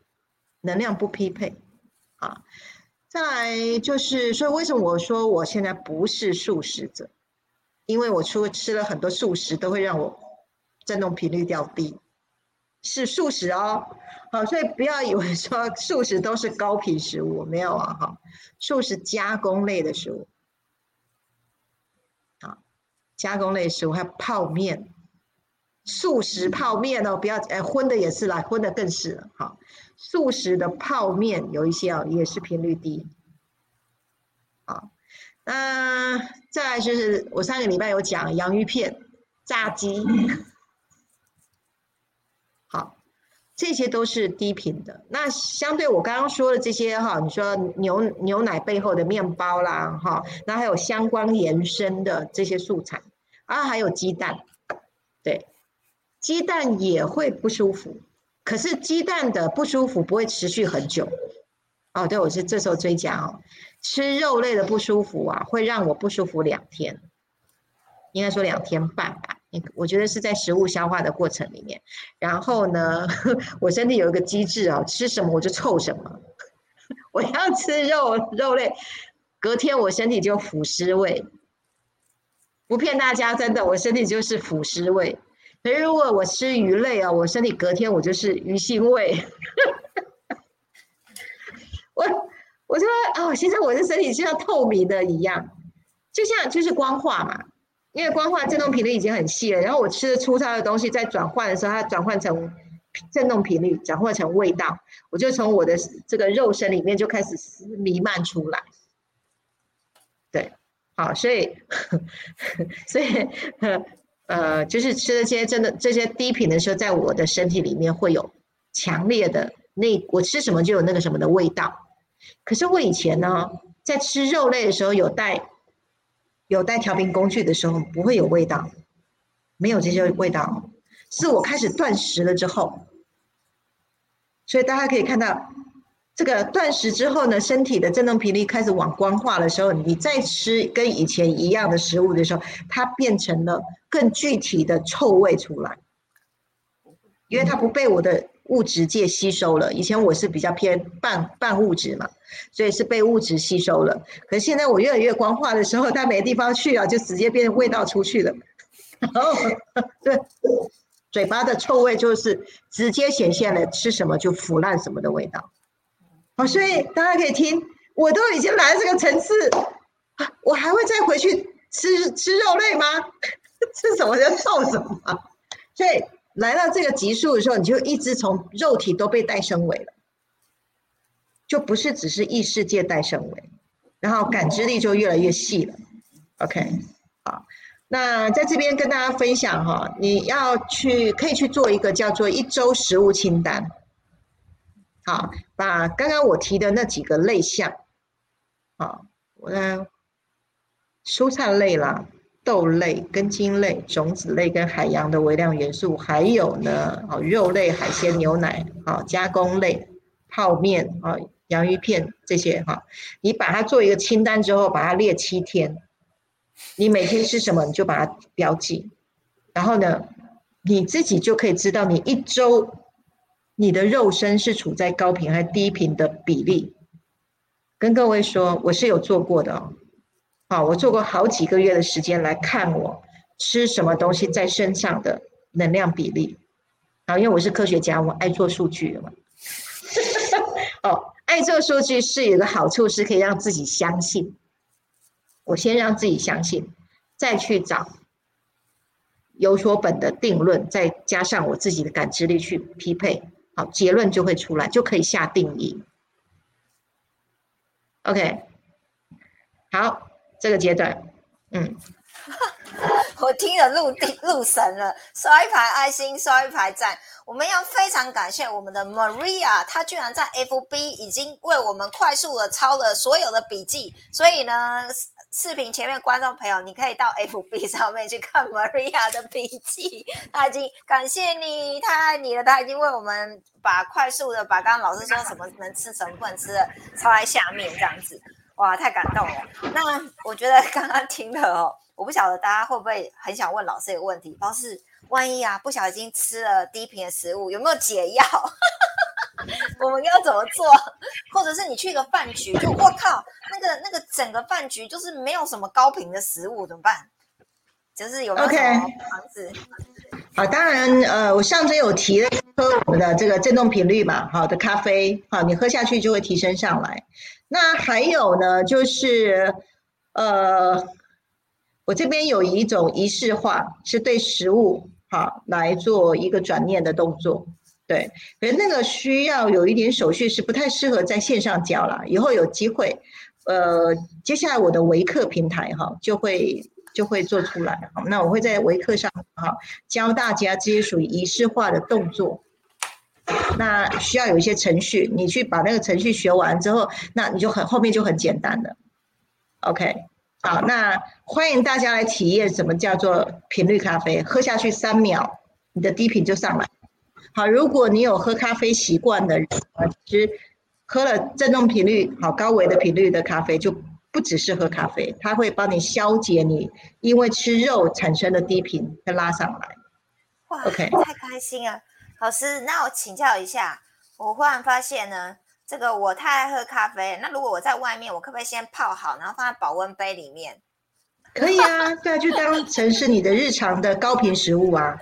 能量不匹配，啊。再来就是，所以为什么我说我现在不是素食者？因为我除了吃了很多素食，都会让我振动频率掉低。是素食哦，好，所以不要以为说素食都是高频食物，没有啊，哈，素食加工类的食物，啊，加工类食物还有泡面，素食泡面哦，不要哎荤的也是啦，荤的更是了，好。素食的泡面有一些啊，也是频率低。好，那再来就是我上个礼拜有讲洋芋片、炸鸡，好，这些都是低频的。那相对我刚刚说的这些哈，你说牛牛奶背后的面包啦，哈，那还有相关延伸的这些素材啊，还有鸡蛋，对，鸡蛋也会不舒服。可是鸡蛋的不舒服不会持续很久，哦，对，我是这时候追加哦，吃肉类的不舒服啊，会让我不舒服两天，应该说两天半吧。我觉得是在食物消化的过程里面，然后呢，(laughs) 我身体有一个机制啊，吃什么我就臭什么，(laughs) 我要吃肉肉类，隔天我身体就腐尸味，不骗大家，真的，我身体就是腐蚀味。可是如果我吃鱼类啊，我身体隔天我就是鱼腥味。(laughs) 我我说哦，现在我的身体就像透明的一样，就像就是光化嘛，因为光化振动频率已经很细了，然后我吃的粗糙的东西在转换的时候，它转换成振动频率，转换成味道，我就从我的这个肉身里面就开始弥漫出来。对，好，所以 (laughs) 所以呃，就是吃这些真的这些低频的时候，在我的身体里面会有强烈的那我吃什么就有那个什么的味道。可是我以前呢，在吃肉类的时候，有带有带调频工具的时候，不会有味道，没有这些味道。是我开始断食了之后，所以大家可以看到，这个断食之后呢，身体的振动频率开始往光化的时候，你再吃跟以前一样的食物的时候，它变成了更具体的臭味出来，因为它不被我的。物质界吸收了，以前我是比较偏半半物质嘛，所以是被物质吸收了。可是现在我越来越光化的时候，它没地方去啊，就直接变味道出去了。然后，对，嘴巴的臭味就是直接显现了吃什么就腐烂什么的味道。好，所以大家可以听，我都已经来这个层次，我还会再回去吃吃肉类吗？(laughs) 吃什么就臭什么。所以。来到这个级数的时候，你就一直从肉体都被带升维了，就不是只是异世界带升维，然后感知力就越来越细了。OK，好，那在这边跟大家分享哈，你要去可以去做一个叫做一周食物清单，好，把刚刚我提的那几个类项，好，我的蔬菜类啦。豆类、根茎类、种子类跟海洋的微量元素，还有呢，好，肉类、海鲜、牛奶，啊，加工类、泡面，啊，洋芋片这些，哈，你把它做一个清单之后，把它列七天，你每天吃什么，你就把它标记，然后呢，你自己就可以知道你一周你的肉身是处在高频还是低频的比例。跟各位说，我是有做过的哦。好，我做过好几个月的时间来看我吃什么东西在身上的能量比例。好，因为我是科学家，我爱做数据嘛。(laughs) 哦，爱做数据是有个好处，是可以让自己相信。我先让自己相信，再去找有所本的定论，再加上我自己的感知力去匹配，好，结论就会出来，就可以下定义。OK，好。这个阶段，嗯，(laughs) 我听了入地入神了，刷一排爱心，刷一排赞。我们要非常感谢我们的 Maria，她居然在 FB 已经为我们快速的抄了所有的笔记。所以呢，视频前面观众朋友，你可以到 FB (laughs) 上面去看 Maria 的笔记。他已经感谢你，太爱你了。他已经为我们把快速的把刚刚老师说什么能吃什么不能吃的抄在下面，这样子。哇，太感动了！那我觉得刚刚听的哦，我不晓得大家会不会很想问老师一个问题：老师，万一啊不小心吃了低频的食物，有没有解药？(laughs) 我们要怎么做？(laughs) 或者是你去一个饭局，就我靠，那个那个整个饭局就是没有什么高频的食物，怎么办？就是有没有什么方式？好，当然，呃，我上周有提了喝我们的这个振动频率嘛，好的咖啡，好，你喝下去就会提升上来。那还有呢，就是，呃，我这边有一种仪式化，是对食物好来做一个转念的动作，对，可是那个需要有一点手续，是不太适合在线上教了。以后有机会，呃，接下来我的维课平台哈就会就会做出来，好，那我会在维课上哈教大家这些属于仪式化的动作。那需要有一些程序，你去把那个程序学完之后，那你就很后面就很简单了。OK，好，那欢迎大家来体验什么叫做频率咖啡，喝下去三秒，你的低频就上来。好，如果你有喝咖啡习惯的人啊，其实喝了振动频率好高维的频率的咖啡，就不只是喝咖啡，它会帮你消解你因为吃肉产生的低频，再拉上来。哇，OK，太开心了。老师，那我请教一下，我忽然发现呢，这个我太爱喝咖啡。那如果我在外面，我可不可以先泡好，然后放在保温杯里面？可以啊，对啊，就当成是你的日常的高频食物啊，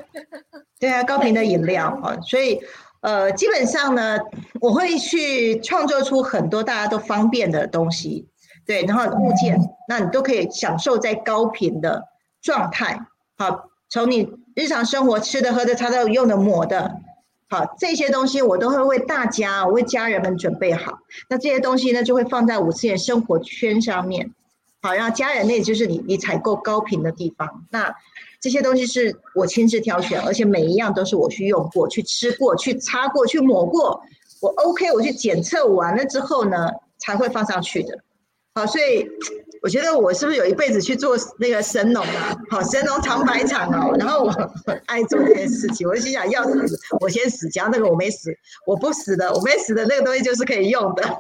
对啊，高频的饮料啊，(laughs) 所以呃，基本上呢，我会去创作出很多大家都方便的东西，对，然后物件，那你都可以享受在高频的状态，好，从你日常生活吃的、喝的、擦的、用的、抹的，好，这些东西我都会为大家、为家人们准备好，那这些东西呢，就会放在五次元生活圈上面。好，然后家人那就是你你采购高频的地方。那这些东西是我亲自挑选，而且每一样都是我去用过、去吃过、去擦过、去抹过。我 OK，我去检测完了之后呢，才会放上去的。好，所以我觉得我是不是有一辈子去做那个神农啊？好，神农尝百草哦。然后我爱做这件事情，我就心想要死我先死，只要那个我没死，我不死的，我没死的那个东西就是可以用的。(laughs)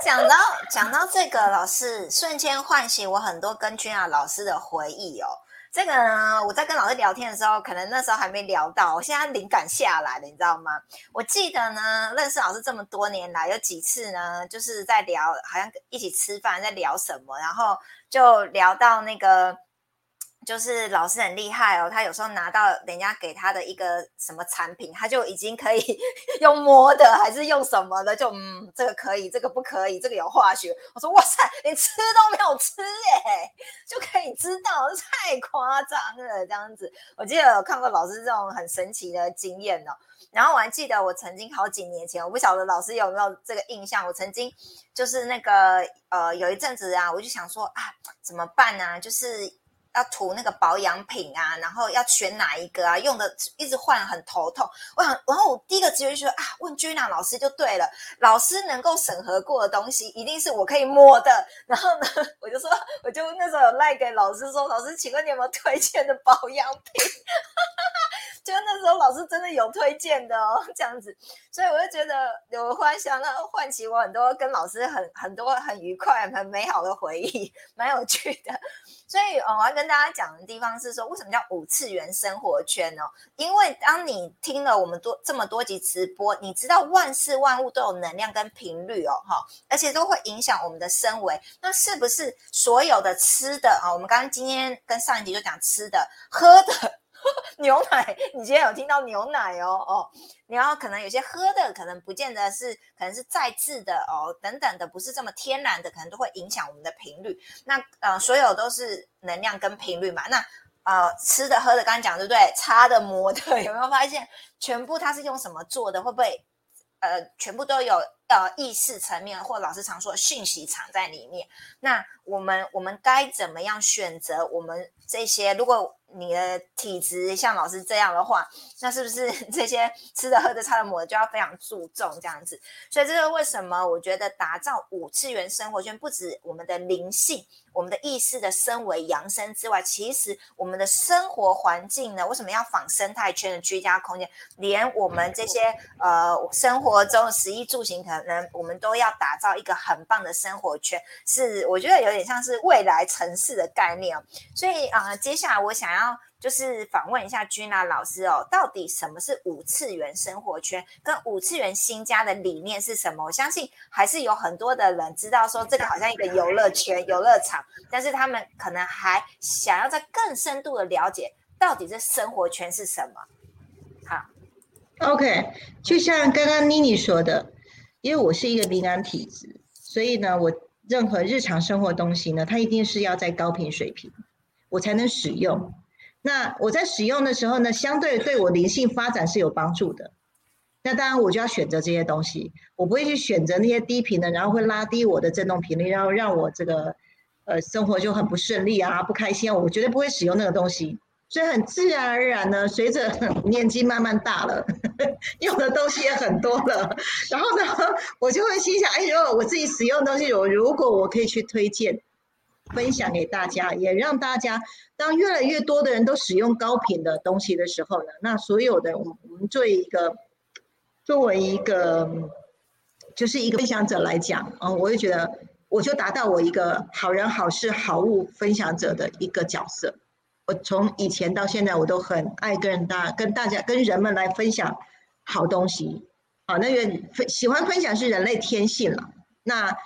讲到讲到这个，老师瞬间唤醒我很多跟君雅老师的回忆哦。这个呢，我在跟老师聊天的时候，可能那时候还没聊到，我现在灵感下来了，你知道吗？我记得呢，认识老师这么多年来，有几次呢，就是在聊，好像一起吃饭，在聊什么，然后就聊到那个。就是老师很厉害哦，他有时候拿到人家给他的一个什么产品，他就已经可以 (laughs) 用摸的，还是用什么的，就嗯，这个可以，这个不可以，这个有化学。我说哇塞，连吃都没有吃耶，就可以知道，太夸张了这样子。我记得有看过老师这种很神奇的经验哦。然后我还记得我曾经好几年前，我不晓得老师有没有这个印象，我曾经就是那个呃有一阵子啊，我就想说啊，怎么办呢？就是。要涂那个保养品啊，然后要选哪一个啊？用的一直换，很头痛。我想，然后我第一个直觉就说啊，问君娜老师就对了。老师能够审核过的东西，一定是我可以摸的。然后呢，我就说，我就那时候有赖给老师说，老师，请问你有没有推荐的保养品？就那时候老师真的有推荐的哦，(laughs) 这样子，所以我就觉得有幻想，那唤起我很多跟老师很很多很愉快、很美好的回忆，蛮有趣的。所以，我要跟大家讲的地方是说，为什么叫五次元生活圈呢？因为当你听了我们多这么多集直播，你知道万事万物都有能量跟频率哦，哈，而且都会影响我们的身维。那是不是所有的吃的啊？我们刚刚今天跟上一集就讲吃的、喝的。(laughs) 牛奶，你今天有听到牛奶哦哦，然后可能有些喝的，可能不见得是，可能是再制的哦，等等的，不是这么天然的，可能都会影响我们的频率。那呃，所有都是能量跟频率嘛。那呃，吃的喝的，刚刚讲对不对？擦的磨的，(laughs) 有没有发现全部它是用什么做的？会不会呃，全部都有呃意识层面，或老师常说的讯息藏在里面？那我们我们该怎么样选择我们这些？如果你的体质像老师这样的话，那是不是这些吃的、喝的、擦的、抹的就要非常注重这样子？所以这是为什么？我觉得打造五次元生活圈，不止我们的灵性、我们的意识的升维扬升之外，其实我们的生活环境呢，为什么要仿生态圈的居家空间？连我们这些呃生活中食衣住行，可能能我们都要打造一个很棒的生活圈。是我觉得有点像是未来城市的概念哦。所以啊，接下来我想要。就是访问一下君娜老师哦，到底什么是五次元生活圈，跟五次元新家的理念是什么？我相信还是有很多的人知道说这个好像一个游乐圈、游乐场，但是他们可能还想要在更深度的了解，到底这生活圈是什么。好，OK，就像刚刚妮妮说的，因为我是一个敏感体质，所以呢，我任何日常生活东西呢，它一定是要在高频水平，我才能使用。那我在使用的时候呢，相对对我灵性发展是有帮助的。那当然我就要选择这些东西，我不会去选择那些低频的，然后会拉低我的振动频率，然后让我这个呃生活就很不顺利啊，不开心。我绝对不会使用那个东西。所以很自然而然呢，(laughs) 随着年纪慢慢大了，(laughs) 用的东西也很多了，然后呢，(laughs) 我就会心想：哎呦，我自己使用东西，我如果我可以去推荐。分享给大家，也让大家，当越来越多的人都使用高频的东西的时候呢，那所有的我们作为一个作为一个就是一个分享者来讲，啊，我也觉得我就达到我一个好人好事好物分享者的一个角色。从以前到现在，我都很爱跟大跟大家跟人们来分享好东西。好，那个喜欢分享是人类天性了。那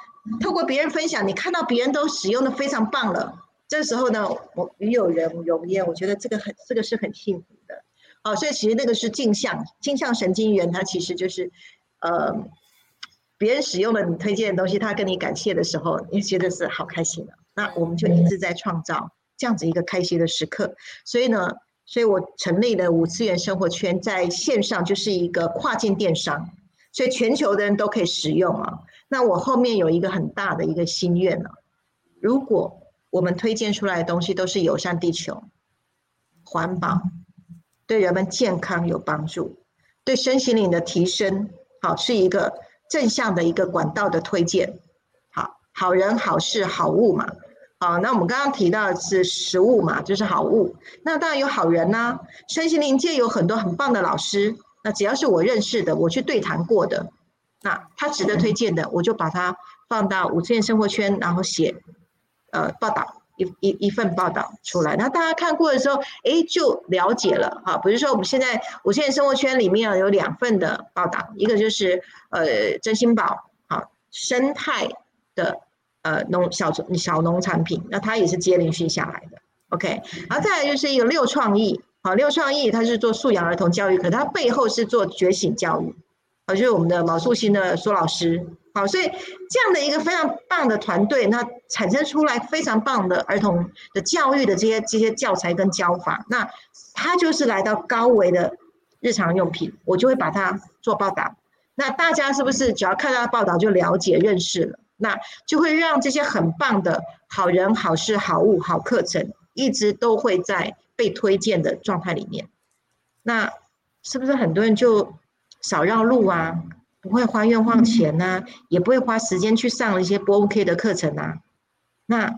透过别人分享，你看到别人都使用的非常棒了，这时候呢，我与有人容焉，我觉得这个很这个是很幸福的。哦，所以其实那个是镜像镜像神经元，它其实就是呃，别人使用了你推荐的东西，他跟你感谢的时候，你觉得是好开心的。那我们就一直在创造这样子一个开心的时刻。所以呢，所以我成立了五次元生活圈，在线上就是一个跨境电商，所以全球的人都可以使用啊。那我后面有一个很大的一个心愿呢，如果我们推荐出来的东西都是友善地球、环保。对人们健康有帮助，对身心灵的提升，好是一个正向的一个管道的推荐。好，好人好事好物嘛，好，那我们刚刚提到的是食物嘛，就是好物。那当然有好人呐，身心灵界有很多很棒的老师，那只要是我认识的，我去对谈过的，那他值得推荐的，我就把它放到五次元生活圈，然后写呃报道。一一一份报道出来，那大家看过的时候，哎，就了解了哈。比如说，我们现在我现在生活圈里面有两份的报道，一个就是呃真心宝，好生态的呃农小小农产品，那它也是接连续下来的。OK，然后再来就是一个六创意，好六创意它是做素养儿童教育，可它背后是做觉醒教育，好就是我们的毛素新的苏老师。好，所以这样的一个非常棒的团队，那产生出来非常棒的儿童的教育的这些这些教材跟教法，那它就是来到高维的日常用品，我就会把它做报道。那大家是不是只要看到报道就了解认识了？那就会让这些很棒的好人好事好物好课程，一直都会在被推荐的状态里面。那是不是很多人就少绕路啊？不会花冤枉钱呐，也不会花时间去上一些不 OK 的课程啊。那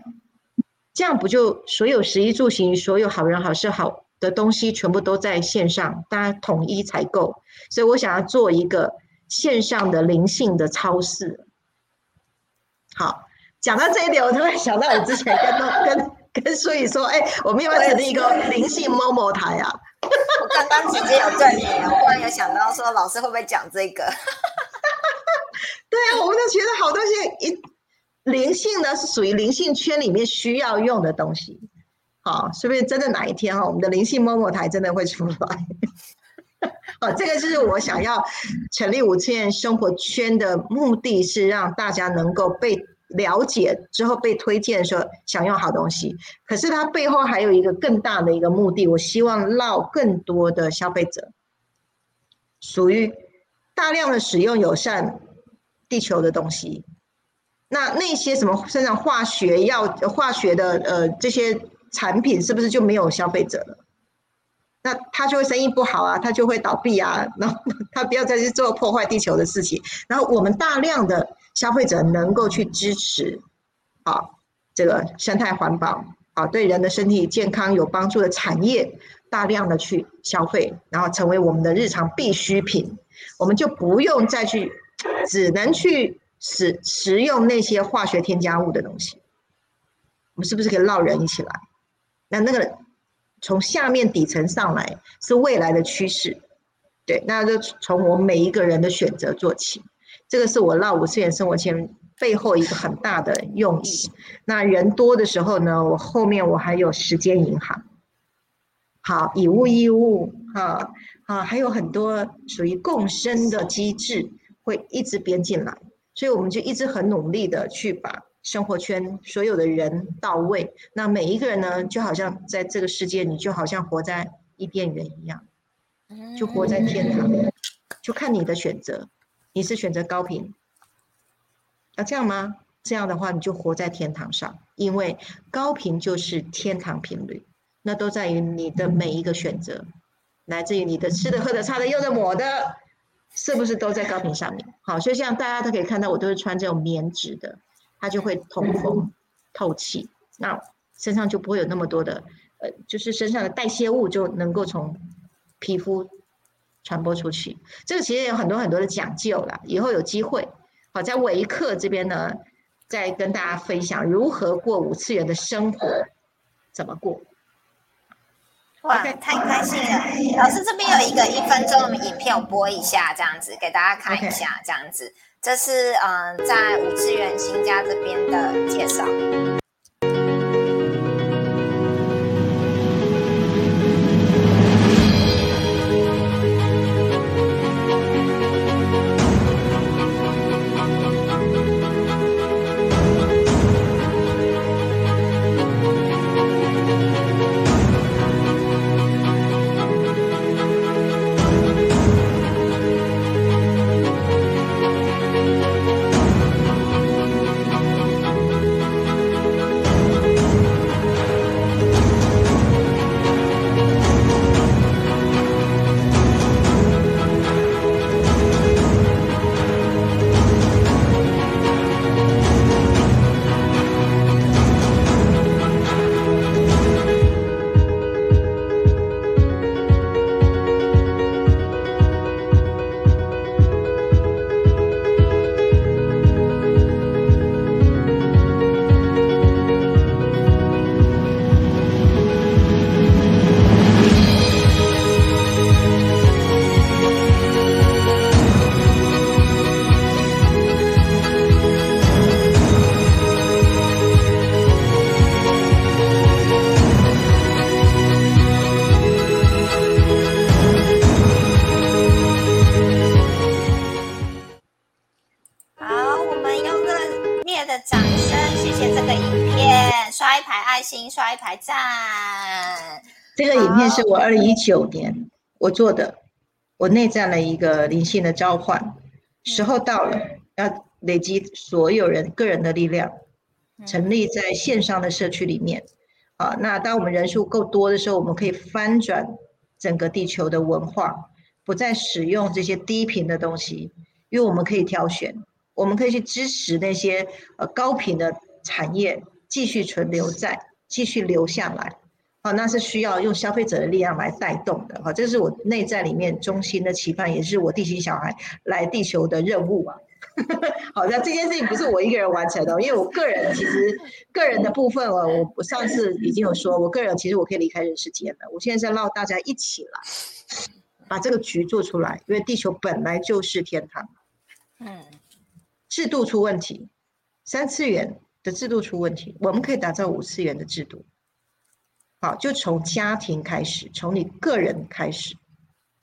这样不就所有食衣住行，所有好人好事好的东西，全部都在线上，大家统一采购。所以我想要做一个线上的灵性的超市。好，讲到这一点，我突然想到我之前跟跟跟苏雨说，哎，我们要不要成立一个灵性某某台啊？我刚刚直接有断你，我忽然有想到说，老师会不会讲这个？(laughs) 对啊，我们都觉得好东西一灵性呢，是属于灵性圈里面需要用的东西。好，是不是真的哪一天哈，我们的灵性摸摸台真的会出来？(laughs) 哦，这个就是我想要成立五次元生活圈的目的是让大家能够被。了解之后被推荐说想用好东西，可是它背后还有一个更大的一个目的，我希望绕更多的消费者，属于大量的使用友善地球的东西。那那些什么身上化学药、化学的呃这些产品，是不是就没有消费者了？那他就会生意不好啊，他就会倒闭啊，然后他不要再去做破坏地球的事情。然后我们大量的消费者能够去支持，啊，这个生态环保，啊，对人的身体健康有帮助的产业，大量的去消费，然后成为我们的日常必需品，我们就不用再去，只能去使食用那些化学添加物的东西。我们是不是可以绕人一起来？那那个。从下面底层上来是未来的趋势，对，那就从我每一个人的选择做起。这个是我绕五次元生活圈背后一个很大的用意。那人多的时候呢，我后面我还有时间银行，好，以物易物，哈，啊，还有很多属于共生的机制会一直编进来，所以我们就一直很努力的去把。生活圈所有的人到位，那每一个人呢，就好像在这个世界，你就好像活在伊甸园一样，就活在天堂，就看你的选择，你是选择高频，要这样吗？这样的话，你就活在天堂上，因为高频就是天堂频率，那都在于你的每一个选择，来自于你的吃的、喝的、擦的、用的、抹的，是不是都在高频上面？好，所以像大家都可以看到，我都是穿这种棉质的。它就会通风透气，那身上就不会有那么多的呃，就是身上的代谢物就能够从皮肤传播出去。这个其实有很多很多的讲究啦，以后有机会，好在维克这边呢，再跟大家分享如何过五次元的生活，怎么过。哇，太开心了！老师这边有一个一分钟的影片，我播一下，这样子给大家看一下，这样子，这是嗯，在五次元新家这边的介绍。是我二零一九年我做的，我内在了一个灵性的召唤，时候到了，要累积所有人个人的力量，成立在线上的社区里面。啊，那当我们人数够多的时候，我们可以翻转整个地球的文化，不再使用这些低频的东西，因为我们可以挑选，我们可以去支持那些呃高频的产业继续存留在。继续留下来，好，那是需要用消费者的力量来带动的，好，这是我内在里面中心的期盼，也是我地心小孩来地球的任务啊。(laughs) 好的，这件事情不是我一个人完成的，因为我个人其实个人的部分哦，我我上次已经有说，我个人其实我可以离开人世间了，我现在是要大家一起来把这个局做出来，因为地球本来就是天堂，嗯，制度出问题，三次元。的制度出问题，我们可以打造五次元的制度。好，就从家庭开始，从你个人开始，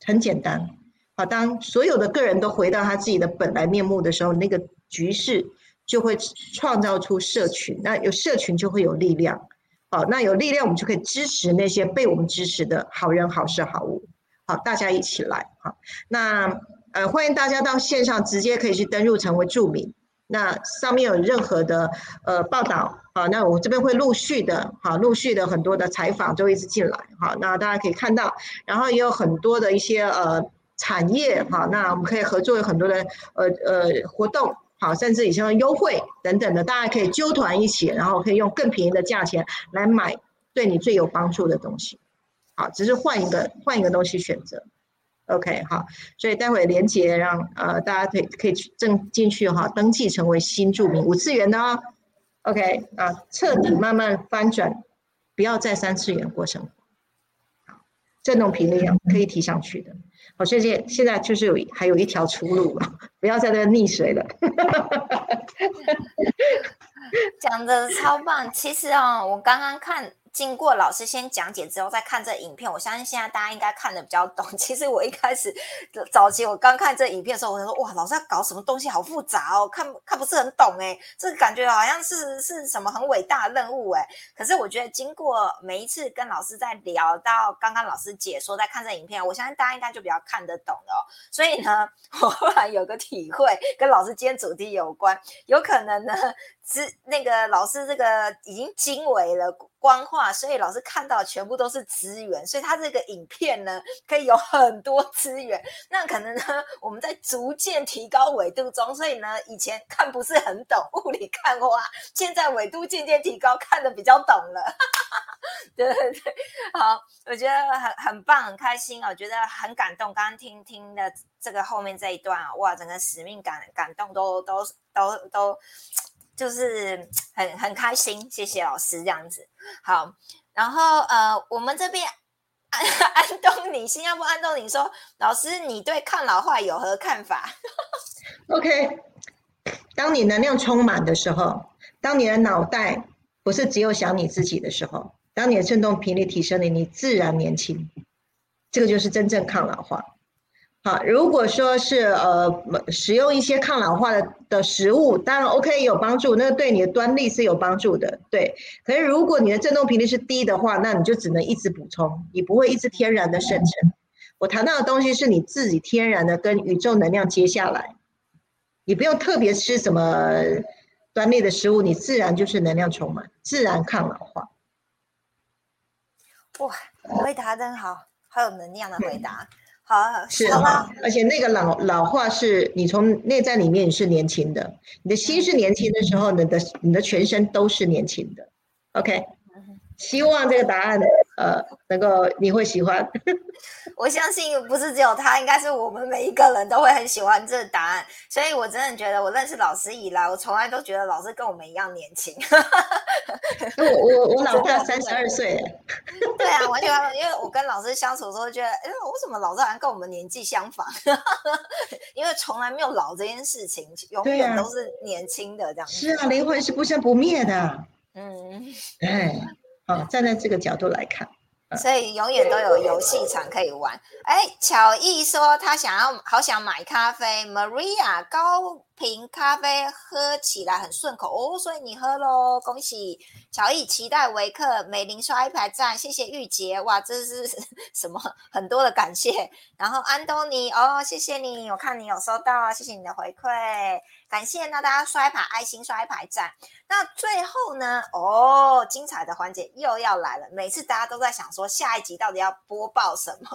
很简单。好，当所有的个人都回到他自己的本来面目的时候，那个局势就会创造出社群。那有社群就会有力量。好，那有力量，我们就可以支持那些被我们支持的好人、好事、好物。好，大家一起来。好，那呃，欢迎大家到线上直接可以去登录成为著名。那上面有任何的呃报道啊，那我这边会陆续的，好，陆续的很多的采访就一直进来，好，那大家可以看到，然后也有很多的一些呃产业，哈，那我们可以合作有很多的呃呃活动，好，甚至一些优惠等等的，大家可以揪团一起，然后可以用更便宜的价钱来买对你最有帮助的东西，好，只是换一个换一个东西选择。OK，好，所以待会连接让呃大家可以可以正进去哈，登记成为新住民五次元的哦。OK，啊，彻底慢慢翻转，不要再三次元过生活。好，振动频率可以提上去的。好，所以现在就是有还有一条出路了，(laughs) 不要再那溺水了。讲的超棒，其实哦，我刚刚看。经过老师先讲解之后，再看这影片，我相信现在大家应该看的比较懂。(laughs) 其实我一开始早期我刚看这影片的时候，我就说哇，老师要搞什么东西好复杂哦，看看不是很懂哎，这个感觉好像是是什么很伟大的任务哎。可是我觉得经过每一次跟老师在聊到刚刚老师解说，在看这影片，我相信大家应该就比较看得懂了。所以呢，(laughs) 我后来有个体会，跟老师今天主题有关，有可能呢。资那个老师这个已经精微了光化，所以老师看到全部都是资源，所以他这个影片呢可以有很多资源。那可能呢我们在逐渐提高纬度中，所以呢以前看不是很懂雾里看花，现在纬度渐渐提高，看的比较懂了。(laughs) 对对对，好，我觉得很很棒，很开心哦，觉得很感动。刚刚听听的这个后面这一段啊，哇，整个使命感感动都都都都。就是很很开心，谢谢老师这样子。好，然后呃，我们这边安 (laughs) 安东尼，新加坡安东尼说：“老师，你对抗老化有何看法？”OK，(laughs) 当你能量充满的时候，当你的脑袋不是只有想你自己的时候，当你的振动频率提升了，你自然年轻。这个就是真正抗老化。好，如果说是呃使用一些抗老化的的食物，当然 OK 有帮助，那个对你的端粒是有帮助的，对。可是如果你的振动频率是低的话，那你就只能一直补充，你不会一直天然的生成。我谈到的东西是你自己天然的跟宇宙能量接下来，你不用特别吃什么端粒的食物，你自然就是能量充满，自然抗老化。哇，回答真好，好有能量的回答。好，是哈，而且那个老老化是你从内在里面是年轻的，你的心是年轻的时候，你的你的全身都是年轻的。OK，希望这个答案。呃，能够你会喜欢，(laughs) 我相信不是只有他，应该是我们每一个人都会很喜欢这个答案。所以我真的觉得，我认识老师以来，我从来都觉得老师跟我们一样年轻。(laughs) 我我我老大 (laughs) 三十二岁，对啊，完全因为我跟老师相处的时候，觉得哎，为什么老师好像跟我们年纪相仿？因为从来没有老这件事情，永远都是年轻的这样。是啊，灵魂是不生不灭的。嗯，对。啊，站在这个角度来看，所以永远都有游戏场可以玩。哎，巧艺说他想要，好想买咖啡。Maria 高瓶咖啡喝起来很顺口哦，所以你喝喽，恭喜巧艺，期待维克美玲刷一排赞，谢谢玉洁，哇，这是什么很多的感谢。然后安东尼哦，谢谢你，我看你有收到，谢谢你的回馈。感谢，那大家刷一排爱心，刷一排赞。那最后呢？哦，精彩的环节又要来了。每次大家都在想说，下一集到底要播报什么？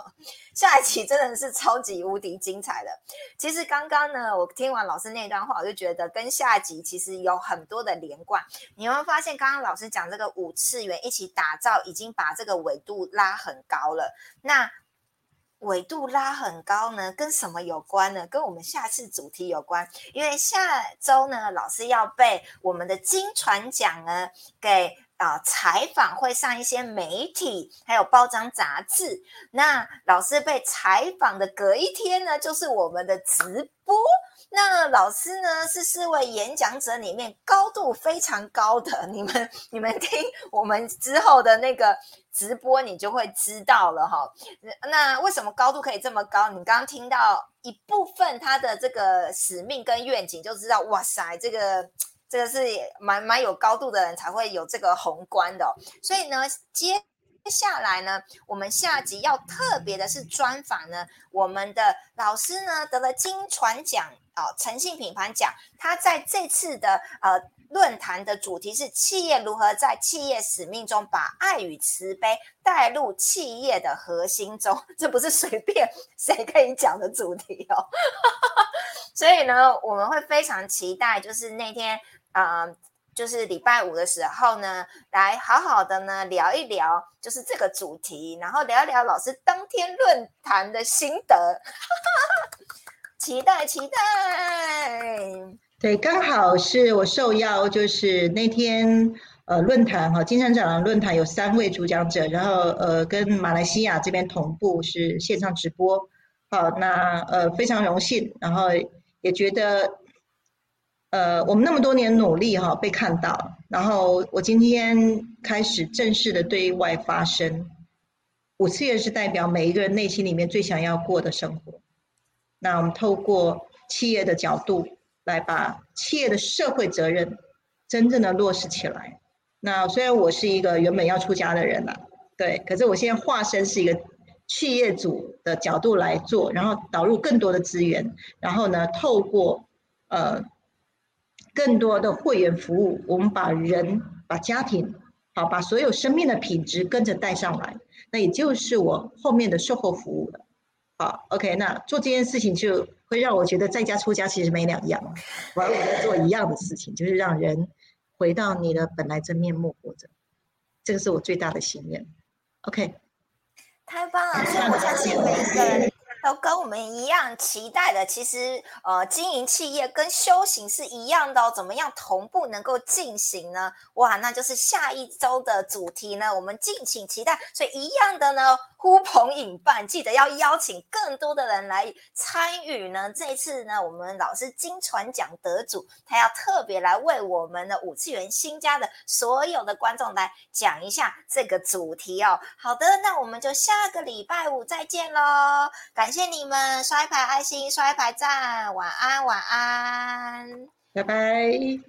下一集真的是超级无敌精彩的。其实刚刚呢，我听完老师那段话，我就觉得跟下一集其实有很多的连贯。你有没有发现，刚刚老师讲这个五次元一起打造，已经把这个纬度拉很高了？那纬度拉很高呢，跟什么有关呢？跟我们下次主题有关，因为下周呢，老师要被我们的金船奖呢给啊采访，会上一些媒体，还有包装杂志。那老师被采访的隔一天呢，就是我们的直播。那老师呢，是四位演讲者里面高度非常高的。你们你们听我们之后的那个直播，你就会知道了哈。那为什么高度可以这么高？你刚刚听到一部分他的这个使命跟愿景，就知道哇塞，这个这个是蛮蛮有高度的人才会有这个宏观的。所以呢，接下来呢，我们下集要特别的是专访呢，我们的老师呢得了金传奖。啊，诚信品牌奖，他在这次的呃论坛的主题是企业如何在企业使命中把爱与慈悲带入企业的核心中，(laughs) 这不是随便谁可以讲的主题哦。(laughs) 所以呢，我们会非常期待，就是那天啊，就是礼拜五的时候呢，来好好的呢聊一聊，就是这个主题，然后聊一聊老师当天论坛的心得。期 (laughs) 待期待，对，刚好是我受邀，就是那天呃论坛哈，金山长廊论坛有三位主讲者，然后呃跟马来西亚这边同步是线上直播，好，那呃非常荣幸，然后也觉得呃我们那么多年努力哈被看到，然后我今天开始正式的对外发声，五次元是代表每一个人内心里面最想要过的生活。那我们透过企业的角度来把企业的社会责任真正的落实起来。那虽然我是一个原本要出家的人了，对，可是我现在化身是一个企业主的角度来做，然后导入更多的资源，然后呢，透过呃更多的会员服务，我们把人、把家庭，好，把所有生命的品质跟着带上来，那也就是我后面的售后服务了。好，OK，那做这件事情就会让我觉得在家出家其实没两样，我我在做一样的事情，就是让人回到你的本来真面目活着，这个是我最大的心愿。OK，太棒了！所以我相信每一个人都跟我们一样期待的，其实呃，经营企业跟修行是一样的哦。怎么样同步能够进行呢？哇，那就是下一周的主题呢，我们敬请期待。所以一样的呢，呼朋引伴，记得要邀请更多的人来参与呢。这次呢，我们老师金传奖得主，他要特别来为我们的五次元新家的所有的观众来讲一下这个主题哦。好的，那我们就下个礼拜五再见喽，感。感谢你们刷一排爱心，刷一排赞，晚安，晚安，拜拜。